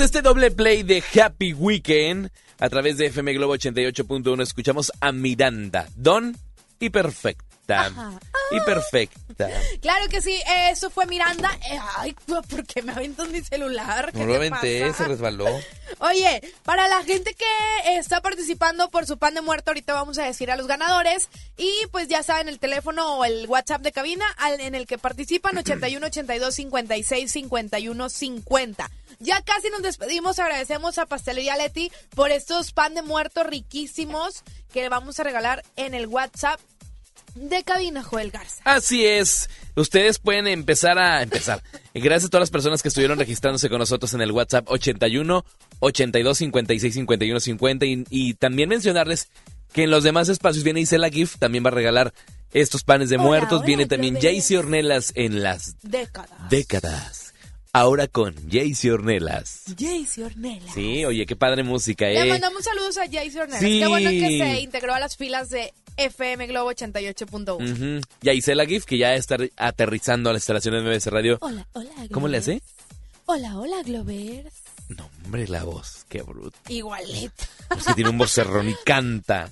Este doble play de Happy Weekend a través de FM Globo 88.1. Escuchamos a Miranda, Don y Perfecta. Y perfecta. Claro que sí, eso fue Miranda. Eh, ay, *laughs* ¿por qué me aventas mi celular? No lo se resbaló. *laughs* Oye, para la gente que está participando por su pan de muerto, ahorita vamos a decir a los ganadores. Y pues ya saben, el teléfono o el WhatsApp de cabina en el que participan 81 82 56 51 50. Ya casi nos despedimos, agradecemos a Pastelería Leti por estos pan de muerto riquísimos que le vamos a regalar en el WhatsApp de cabina, Joel Garza. Así es. Ustedes pueden empezar a empezar. Gracias a todas las personas que estuvieron registrándose con nosotros en el WhatsApp 81 82 56 51 50 y, y también mencionarles que en los demás espacios viene Isela GIF, también va a regalar estos panes de muertos. Viene también Jaycee Ornelas en las décadas. décadas. Ahora con Jaycee Ornelas. Jaycee Ornelas. Sí, oye, qué padre música. Le ¿eh? mandamos saludos a Jaycee Ornelas. Qué bueno que se integró a las filas de FM Globo 88.1. Uh -huh. Y a Isela Gif, que ya está aterrizando a las instalaciones de MBC Radio. Hola, hola. ¿Cómo le hace? Hola, hola, Globers. No, hombre, la voz, qué bruto. Igualita. Es que tiene un vocerrón y canta.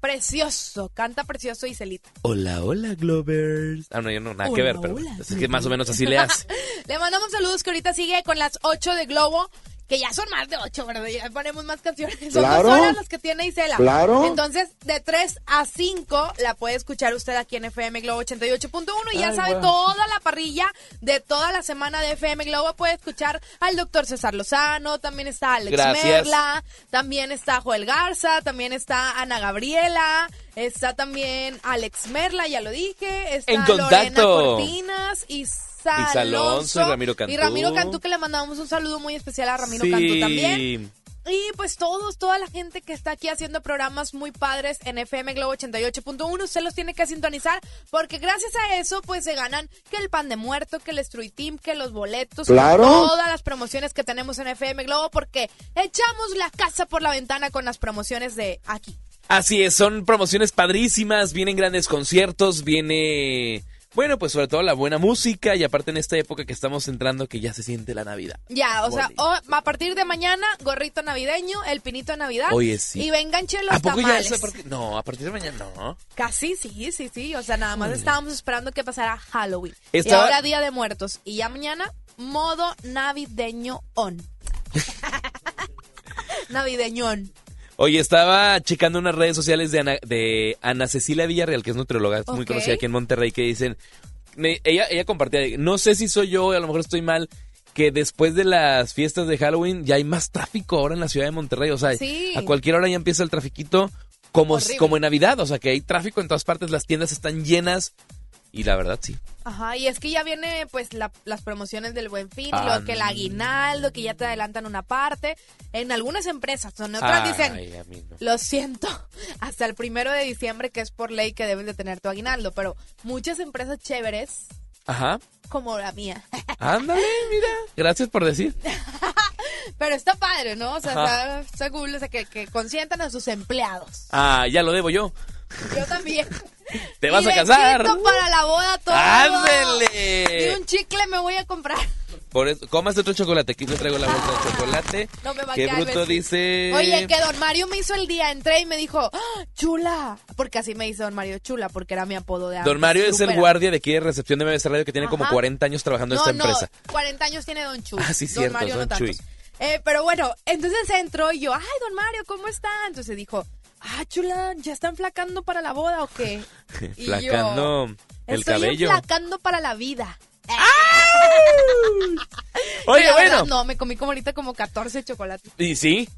Precioso, canta precioso Iselita. Hola, hola, Glovers. Ah, no, yo no, nada que ver, pero es que más o menos así le hace. *laughs* le mandamos saludos que ahorita sigue con las 8 de Globo que ya son más de 8, ¿verdad? Ya ponemos más canciones. Son Claro. dos horas las que tiene Isela. Claro. Entonces, de 3 a 5 la puede escuchar usted aquí en FM Globo 88.1 y ya Ay, sabe toda la parrilla de toda la semana de FM Globo. Puede escuchar al doctor César Lozano, también está Alex Gracias. Merla, también está Joel Garza, también está Ana Gabriela, está también Alex Merla, ya lo dije, está En Lorena contacto. Cortinas, Isa Isa Alonso y Ramiro Cantú. Y Ramiro Cantú, que le mandamos un saludo muy especial a Ramiro sí. Cantú también. Y pues todos, toda la gente que está aquí haciendo programas muy padres en FM Globo 88.1, usted los tiene que sintonizar porque gracias a eso pues se ganan que el pan de muerto, que el Street Team, que los boletos, que Claro. todas las promociones que tenemos en FM Globo porque echamos la casa por la ventana con las promociones de aquí. Así es, son promociones padrísimas, vienen grandes conciertos, viene, bueno, pues sobre todo la buena música y aparte en esta época que estamos entrando que ya se siente la Navidad. Ya, o sea, o- a partir de mañana, gorrito navideño, el pinito de Navidad. Oye, sí. Y vengan los ¿A poco ya tamales. es a partir- No, a partir de mañana no. Casi, sí, sí, sí. O sea, nada más estábamos esperando que pasara Halloween. Estaba- Y ahora Día de Muertos. Y ya mañana, modo navideño on. *laughs* navideño on. Oye, estaba checando unas redes sociales de Ana, de Ana Cecilia Villarreal, que es nutrióloga, muy conocida aquí en Monterrey, que dicen, me- ella, ella compartía, no sé si soy yo, a lo mejor estoy mal, que después de las fiestas de Halloween ya hay más tráfico ahora en la ciudad de Monterrey, o sea, Sí. a cualquier hora ya empieza el trafiquito como, Horrible. como en Navidad, o sea, que hay tráfico en todas partes, las tiendas están llenas y la verdad sí. Ajá, y es que ya viene pues la- las promociones del Buen Fin, Ah, lo que el aguinaldo, que ya te adelantan una parte. En algunas empresas, en otras dicen, Ay, no. Lo siento, *laughs* hasta el primero de diciembre, que es por ley que debes de tener tu aguinaldo, pero muchas empresas chéveres, Ajá, como la mía, *laughs* ándale, mira, gracias por decir. *laughs* pero está padre, ¿no? O sea, Ajá. está, está cool, o sea, que, que consientan a sus empleados. Ah, ya lo debo yo. Yo también. Te vas Y a casar. para la boda todo. ¡Ándele! Y un chicle me voy a comprar. Por eso, comas otro chocolate. Aquí te traigo la bolsa de chocolate. No me va a Qué bruto dice. Oye, que don Mario me hizo el día, entré y me dijo, "Ah, chula, porque así me dice don Mario chula, porque era mi apodo de antes. Don Mario es el guardia de aquí de recepción de MBS Radio que tiene como Ajá. 40 años trabajando en esta no, empresa. 40 años tiene Don Chuy. Ah, sí, Don cierto, Mario Don no. Chuy. Eh, pero bueno, entonces entró y yo, ay, Don Mario, ¿cómo está? Entonces dijo, ah, chula, ¿ya están flacando para la boda o qué? *laughs* Y yo, Flacando el Estoy cabello. flacando para la vida. *laughs* Oye, la verdad, bueno. No, me comí como ahorita como 14 chocolates. Y sí,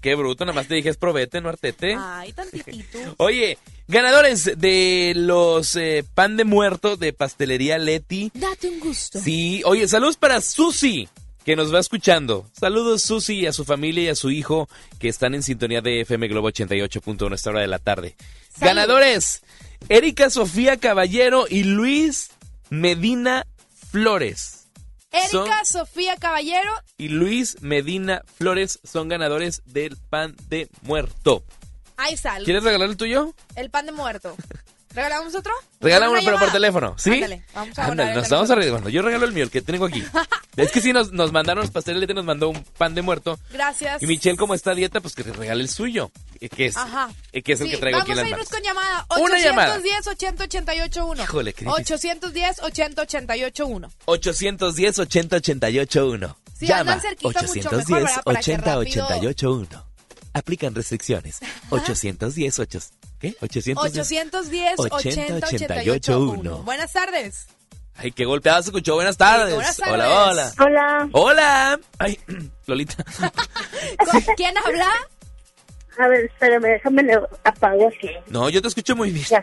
qué bruto. Nada más te dije es probete, no artete. Ay, tantitito. *laughs* Oye, ganadores de los eh, pan de muerto de pastelería Leti. Date un gusto. Sí, oye, saludos para Susi, que nos va escuchando. Saludos Susi y a su familia y a su hijo que están en sintonía de FM Globo 88.1 a esta hora de la tarde. Ganadores, Erika Sofía Caballero y Luis Medina Flores. Erika Sofía Caballero, Y Luis Medina Flores son ganadores del pan de muerto. ahí sale. ¿Quieres regalar el tuyo? El pan de muerto. *laughs* ¿Regalamos otro? Regala Una uno, pero por teléfono, ¿sí? Ándale, vamos a Ándale, nos teléfono. estamos arriesgando. Yo regalo el mío, el que tengo aquí. *laughs* es que sí, nos, nos mandaron los pasteles, nos mandó un pan de muerto. Gracias. Y Michelle, como está a dieta, pues que le regale el suyo. eh, Que es, Ajá. eh, que es el Sí, que traigo aquí en Vamos las a irnos manos. con llamada. Una llamada. 810 80 88 1. Híjole, qué difícil. 810 80 88 1. 810 80 88 1. Sí, Llama. andan cerquita, mucho mejor, 810 ¿verdad? Para que 80 rápido- 88 1. Aplican restricciones. 810 *laughs* 8. ¿Qué? 810. 810 80 88 1. Buenas tardes. Ay, qué golpeado se escuchó. Buenas tardes. buenas tardes. Hola, hola. Hola. Hola. Ay, *clears throat* Lolita. *laughs* ¿Con ¿Quién habla? A ver, espérame, déjame le apago aquí. No, yo te escucho muy bien. Ya.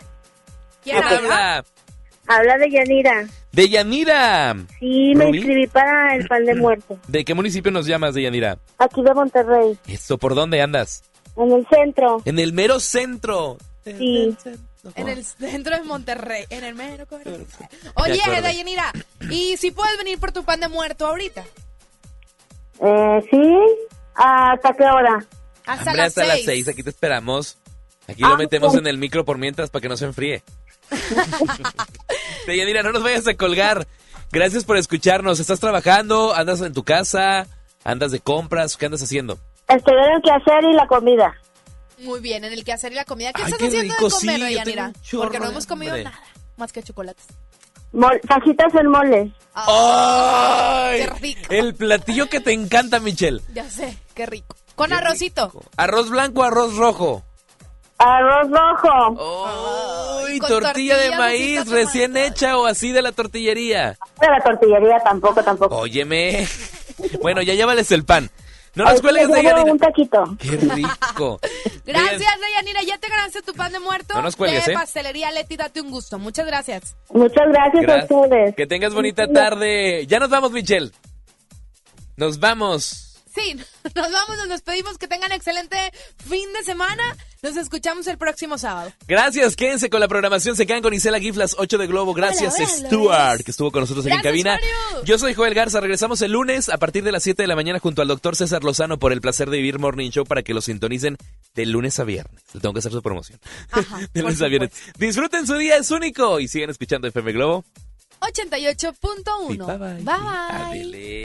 ¿Quién ¿Quién habla? Habla de Yanira. De Yanira. Sí, me Rubí. inscribí para el pan de *clears throat* muerto. ¿De qué municipio nos llamas, de Yanira? Aquí de Monterrey, Eso, ¿por dónde andas? En el centro. En el mero centro. Sí. En el centro de Monterrey, en el mero corazón. Oye. Dayanira, ¿y si puedes venir por tu pan de muerto ahorita? Eh, sí. ¿Hasta qué hora? Hasta Hombre, las hasta las seis. seis, aquí te esperamos. Aquí Ah, lo metemos en el micro por mientras para que no se enfríe. *laughs* De Yanira, no nos vayas a colgar. Gracias por escucharnos. ¿Estás trabajando? ¿Andas en tu casa? ¿Andas de compras? ¿Qué andas haciendo? Estoy en el quehacer y la comida. Muy bien, en el que hacer y la comida. ¿Qué Ay, estás qué haciendo rico, de comer, sí, Porque no hemos comido nada más que chocolates. Mol- fajitas en mole. ¡Ay! Qué rico. El platillo que te encanta, Michelle. Ya sé, qué rico. Con Qué arrocito. ¿Arroz blanco o arroz rojo? Arroz rojo. Uy, con tortilla de maíz recién hecha o así de la tortillería. De la tortillería tampoco, tampoco. Óyeme. *laughs* Bueno, ya llévales el pan. No nos cuelgues les de llevo Yanira. un taquito. Qué rico. *laughs* Gracias, Deyanira. Ya te ganaste tu pan de muerto. No nos cuelgues, de ¿eh? Pastelería Leti, date un gusto. Muchas gracias. Muchas gracias a Gracias. ustedes. Que tengas bonita tarde. Ya nos vamos, Michelle. Nos vamos. Sí, *laughs* nos vamos, nos despedimos. Que tengan excelente fin de semana. Nos escuchamos el próximo sábado. Gracias, quédense con la programación. Se quedan con Isela Gif, las 8 de Globo. Gracias, Hola, hola, Stuart, que estuvo con nosotros aquí en cabina. Mario. Yo soy Joel Garza. Regresamos el lunes a partir de las 7 de la mañana junto al doctor César Lozano por el placer de vivir Morning Show para que lo sintonicen de lunes a viernes. Le tengo que hacer su promoción. *laughs* de lunes a viernes. Disfruten su día, es único. Y siguen escuchando FM Globo. 88.1. Sí, bye, bye. bye. Ándele.